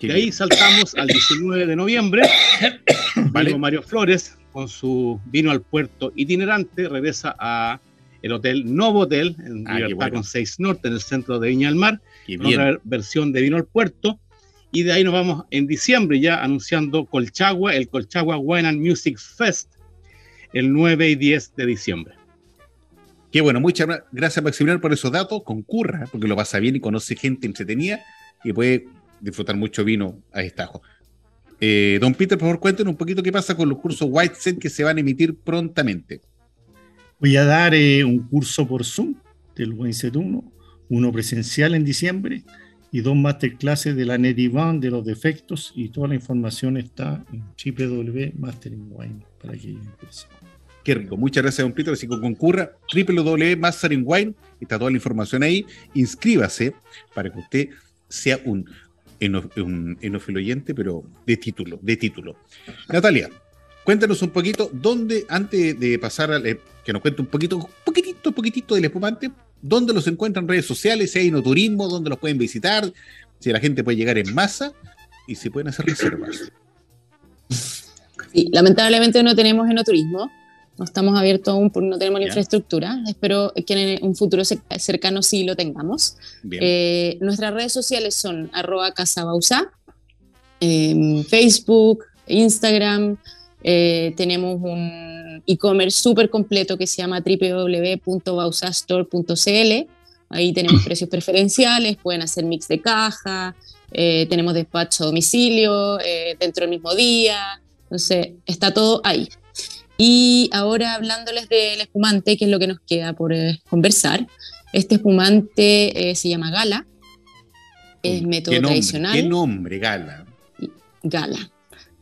Speaker 3: De ahí saltamos al 19 de noviembre.
Speaker 2: Vale.
Speaker 3: Vino Mario Flores con su vino al puerto itinerante, regresa a el hotel Novo Hotel en
Speaker 2: Ah,
Speaker 3: Libertad
Speaker 2: bueno.
Speaker 3: con 6 Norte, en el centro de Viña del Mar, con otra versión de vino al puerto. Y de ahí nos vamos en diciembre ya anunciando Colchagua, el Colchagua Wine and Music Fest, el 9 y 10 de diciembre.
Speaker 2: Qué bueno, muchas gra- gracias Maximiliano por esos datos. Concurra, porque lo pasa bien y conoce gente entretenida y puede disfrutar mucho vino a destajo. Eh, don Peter, por favor, cuéntenos un poquito qué pasa con los cursos White Set que se van a emitir prontamente.
Speaker 4: Voy a dar eh, un curso por Zoom del WinSet 1, uno presencial en diciembre y dos masterclasses de la Netivan de los defectos y toda la información está en www.masteringwine para que interese.
Speaker 2: Qué rico. Muchas gracias, don Peter. Así que concurra www.mastering. Está toda la información ahí. Inscríbase para que usted sea un, eno- un enófilo oyente, pero de título, de título. Natalia, cuéntanos un poquito dónde, antes de pasar a le- que nos cuente un poquito, poquitito, poquitito del espumante, dónde los encuentran en redes sociales, si hay no turismo, dónde los pueden visitar, si la gente puede llegar en masa y si pueden hacer reservas.
Speaker 5: Lamentablemente no tenemos enoturismo, no estamos abiertos aún porque no tenemos la infraestructura. Espero que en un futuro cer- cercano sí lo tengamos. Eh, nuestras redes sociales son arroba casabausa, em, Facebook, Instagram. eh, tenemos un e-commerce súper completo que se llama www.bausastore.cl. Ahí tenemos precios preferenciales, pueden hacer mix de caja, eh, tenemos despacho a domicilio eh, dentro del mismo día. Entonces, está todo ahí. Y ahora hablándoles del espumante, que es lo que nos queda por eh, conversar. Este espumante eh, se llama Gala. Es método
Speaker 2: ¿Qué nombre?
Speaker 5: tradicional.
Speaker 2: ¿Qué nombre, Gala?
Speaker 5: Gala.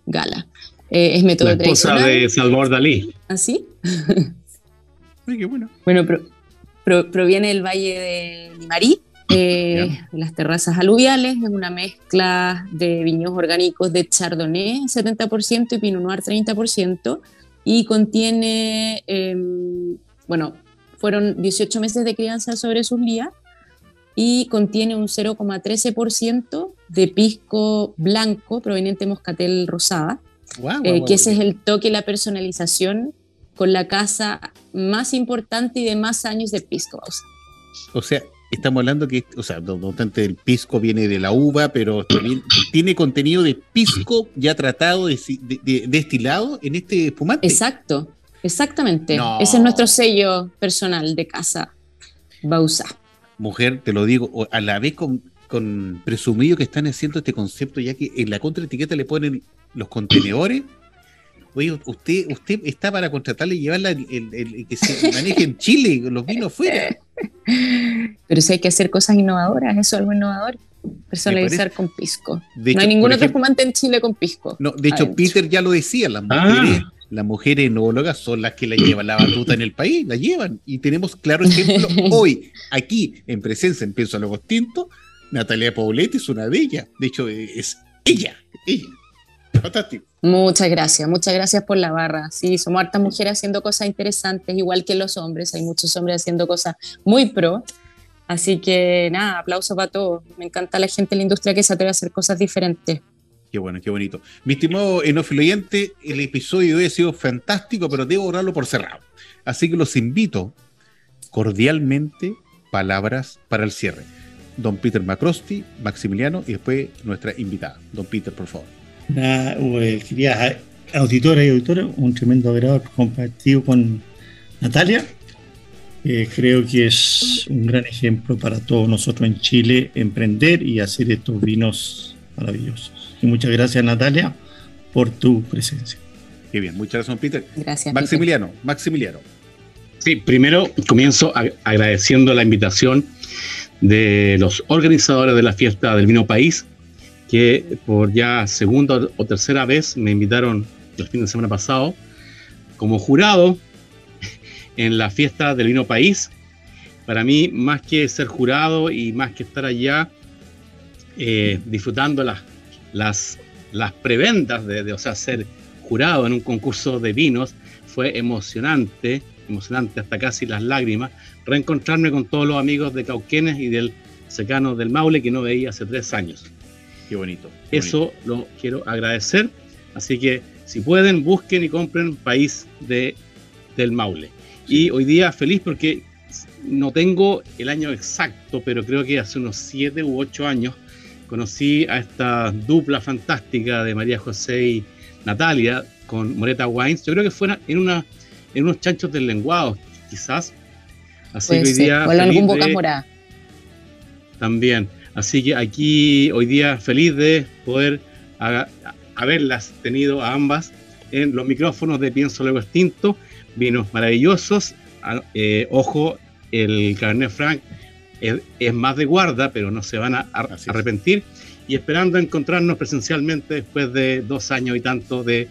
Speaker 5: Gala. Eh, es método
Speaker 3: La esposa
Speaker 5: tradicional.
Speaker 3: de Salvador Dalí.
Speaker 5: ¿Así?
Speaker 2: Ay, qué bueno.
Speaker 5: Bueno, pro- pro- proviene del Valle de Limarí, eh, las terrazas aluviales. Es una mezcla de viños orgánicos de Chardonnay 70% y Pinot Noir 30%. Y contiene, em, bueno, fueron 18 meses de crianza sobre sus lías y contiene un 0,13% de pisco blanco proveniente de Moscatel Rosada.
Speaker 2: Guau,
Speaker 5: Eh,
Speaker 2: guau, guau,
Speaker 5: que ese es el toque la personalización con la casa más importante y de más años de Pisco.
Speaker 2: O sea, estamos hablando que, o sea, no obstante el pisco viene de la uva, pero también tiene contenido de pisco ya tratado, de, de- de- destilado en este espumante.
Speaker 5: Exacto, exactamente.
Speaker 2: No.
Speaker 5: Ese es nuestro sello personal de casa Bausa.
Speaker 2: Mujer, te lo digo, a la vez con, con presumido que están haciendo este concepto, ya que en la contraetiqueta le ponen los contenedores. Oye, usted, usted está para contratarle y llevarla el, el- el- que se maneje en Chile, los vinos fuera.
Speaker 5: Pero si hay que hacer cosas innovadoras, eso es algo innovador. Personalizar con pisco.
Speaker 2: De
Speaker 5: no hay ningún otro
Speaker 2: ejemplo-
Speaker 5: espumante en Chile con pisco.
Speaker 2: No, de hecho,
Speaker 5: Adentro.
Speaker 2: Peter ya lo decía, las
Speaker 3: Ah.
Speaker 2: mujeres, las mujeres enólogas son las que la llevan la batuta en el país, la llevan. Y tenemos claro ejemplo hoy, aquí, en presencia en Pienso Lobos Tinto, Natalia Pauletti es una de ellas. De hecho, es ella, ella. Fantástico.
Speaker 5: Muchas gracias, muchas gracias por la barra. Sí, somos hartas mujeres haciendo cosas interesantes, igual que los hombres. Hay muchos hombres haciendo cosas muy pro. Así que nada, aplauso para todos. Me encanta la gente en la industria que se atreve a hacer cosas diferentes.
Speaker 2: Qué bueno, qué bonito. Mi estimado enófilo oyente, el episodio de hoy ha sido fantástico, pero debo darlo por cerrado. Así que los invito cordialmente, palabras para el cierre. Don Peter Macrosti, Maximiliano y después nuestra invitada. Don Peter, por favor.
Speaker 4: Nada, eh, queridas auditoras y auditores, un tremendo agrado haber compartido con Natalia. Eh, creo que es un gran ejemplo para todos nosotros en Chile emprender y hacer estos vinos maravillosos. Y muchas gracias Natalia por tu presencia.
Speaker 2: Qué bien, muchas gracias, Peter.
Speaker 5: Gracias.
Speaker 2: Maximiliano, Maximiliano.
Speaker 3: Sí, primero comienzo agradeciendo la invitación de los organizadores de la fiesta del vino país, que por ya segunda o tercera vez me invitaron el fin de semana pasado como jurado en la fiesta del vino país. Para mí, más que ser jurado y más que estar allá eh, disfrutando las, las, las preventas de, de, o sea, ser jurado en un concurso de vinos, fue emocionante, emocionante hasta casi las lágrimas, reencontrarme con todos los amigos de Cauquenes y del secano del Maule que no veía hace tres años.
Speaker 2: Qué bonito. qué
Speaker 3: Eso lo quiero agradecer. Así que si pueden, busquen y compren País de, del Maule. Y hoy día feliz porque no tengo el año exacto, pero creo que hace unos siete u ocho años conocí a esta dupla fantástica de María José y Natalia con Moreta Wines. Yo creo que fueron en, una, en unos chanchos del lenguado, quizás. Así
Speaker 5: Puede
Speaker 3: que hoy día
Speaker 5: o en algún
Speaker 3: feliz
Speaker 5: boca
Speaker 3: de-
Speaker 5: morada.
Speaker 3: también. Así que aquí hoy día feliz de poder a- haberlas tenido a ambas en los micrófonos de Pienso Luego Extinto. Vinos maravillosos. A- eh, ojo, el Cabernet Franc es, es más de guarda, pero no se van a, a- arrepentir. Y esperando encontrarnos presencialmente después de dos años y tanto de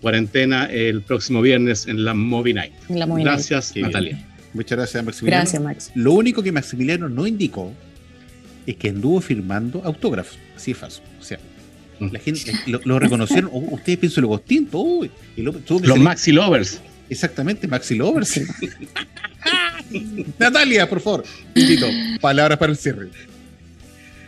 Speaker 3: cuarentena el próximo viernes en la Movie Night.
Speaker 5: La Movie Night.
Speaker 3: Gracias,
Speaker 2: bien.
Speaker 3: Natalia.
Speaker 2: Muchas gracias, Maximiliano.
Speaker 5: Gracias, Max.
Speaker 2: Lo único que Maximiliano no indicó es que anduvo firmando autógrafos. Así es fácil. O sea, la gente lo, lo reconocieron. Oh, ustedes piensan lo distinto. Que
Speaker 3: Los Maxi Lovers.
Speaker 2: Exactamente, Maxi Lovers. Natalia, por favor, invito. Palabras para el cierre.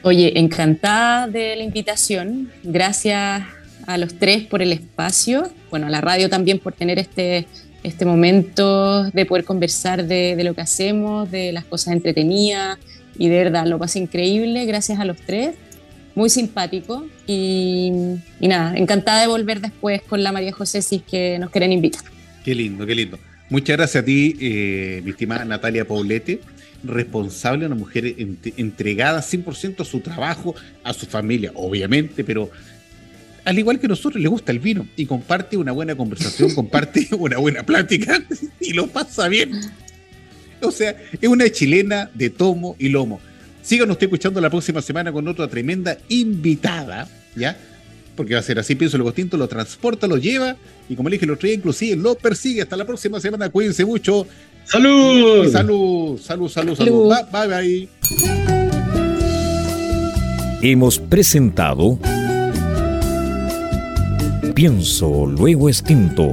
Speaker 5: Oye, encantada de la invitación. Gracias a los tres por el espacio. Bueno, a la radio también por tener este, este momento de poder conversar de, de lo que hacemos, de las cosas entretenidas. Y de verdad, lo pasé increíble. Gracias a los tres. Muy simpático. Y, y nada, encantada de volver después con la María José si es que nos quieren invitar.
Speaker 2: Qué lindo, qué lindo. Muchas gracias a ti, eh, mi estimada Natalia Paulete, responsable, una mujer ent- entregada 100% a su trabajo, a su familia, obviamente, pero al igual que nosotros, le gusta el vino y comparte una buena conversación, comparte una buena plática y lo pasa bien. O sea, es una chilena de tomo y lomo. Síganos usted escuchando la próxima semana con otra tremenda invitada, ¿ya? Porque va a ser así, pienso lo distinto, lo transporta, lo lleva y como le dije el otro día, inclusive lo persigue. Hasta la próxima semana, cuídense mucho.
Speaker 3: ¡Salud!
Speaker 2: Y salud, salud, salud, salud.
Speaker 5: Salud.
Speaker 2: Bye, bye, bye.
Speaker 6: Hemos presentado Pienso Luego Extinto,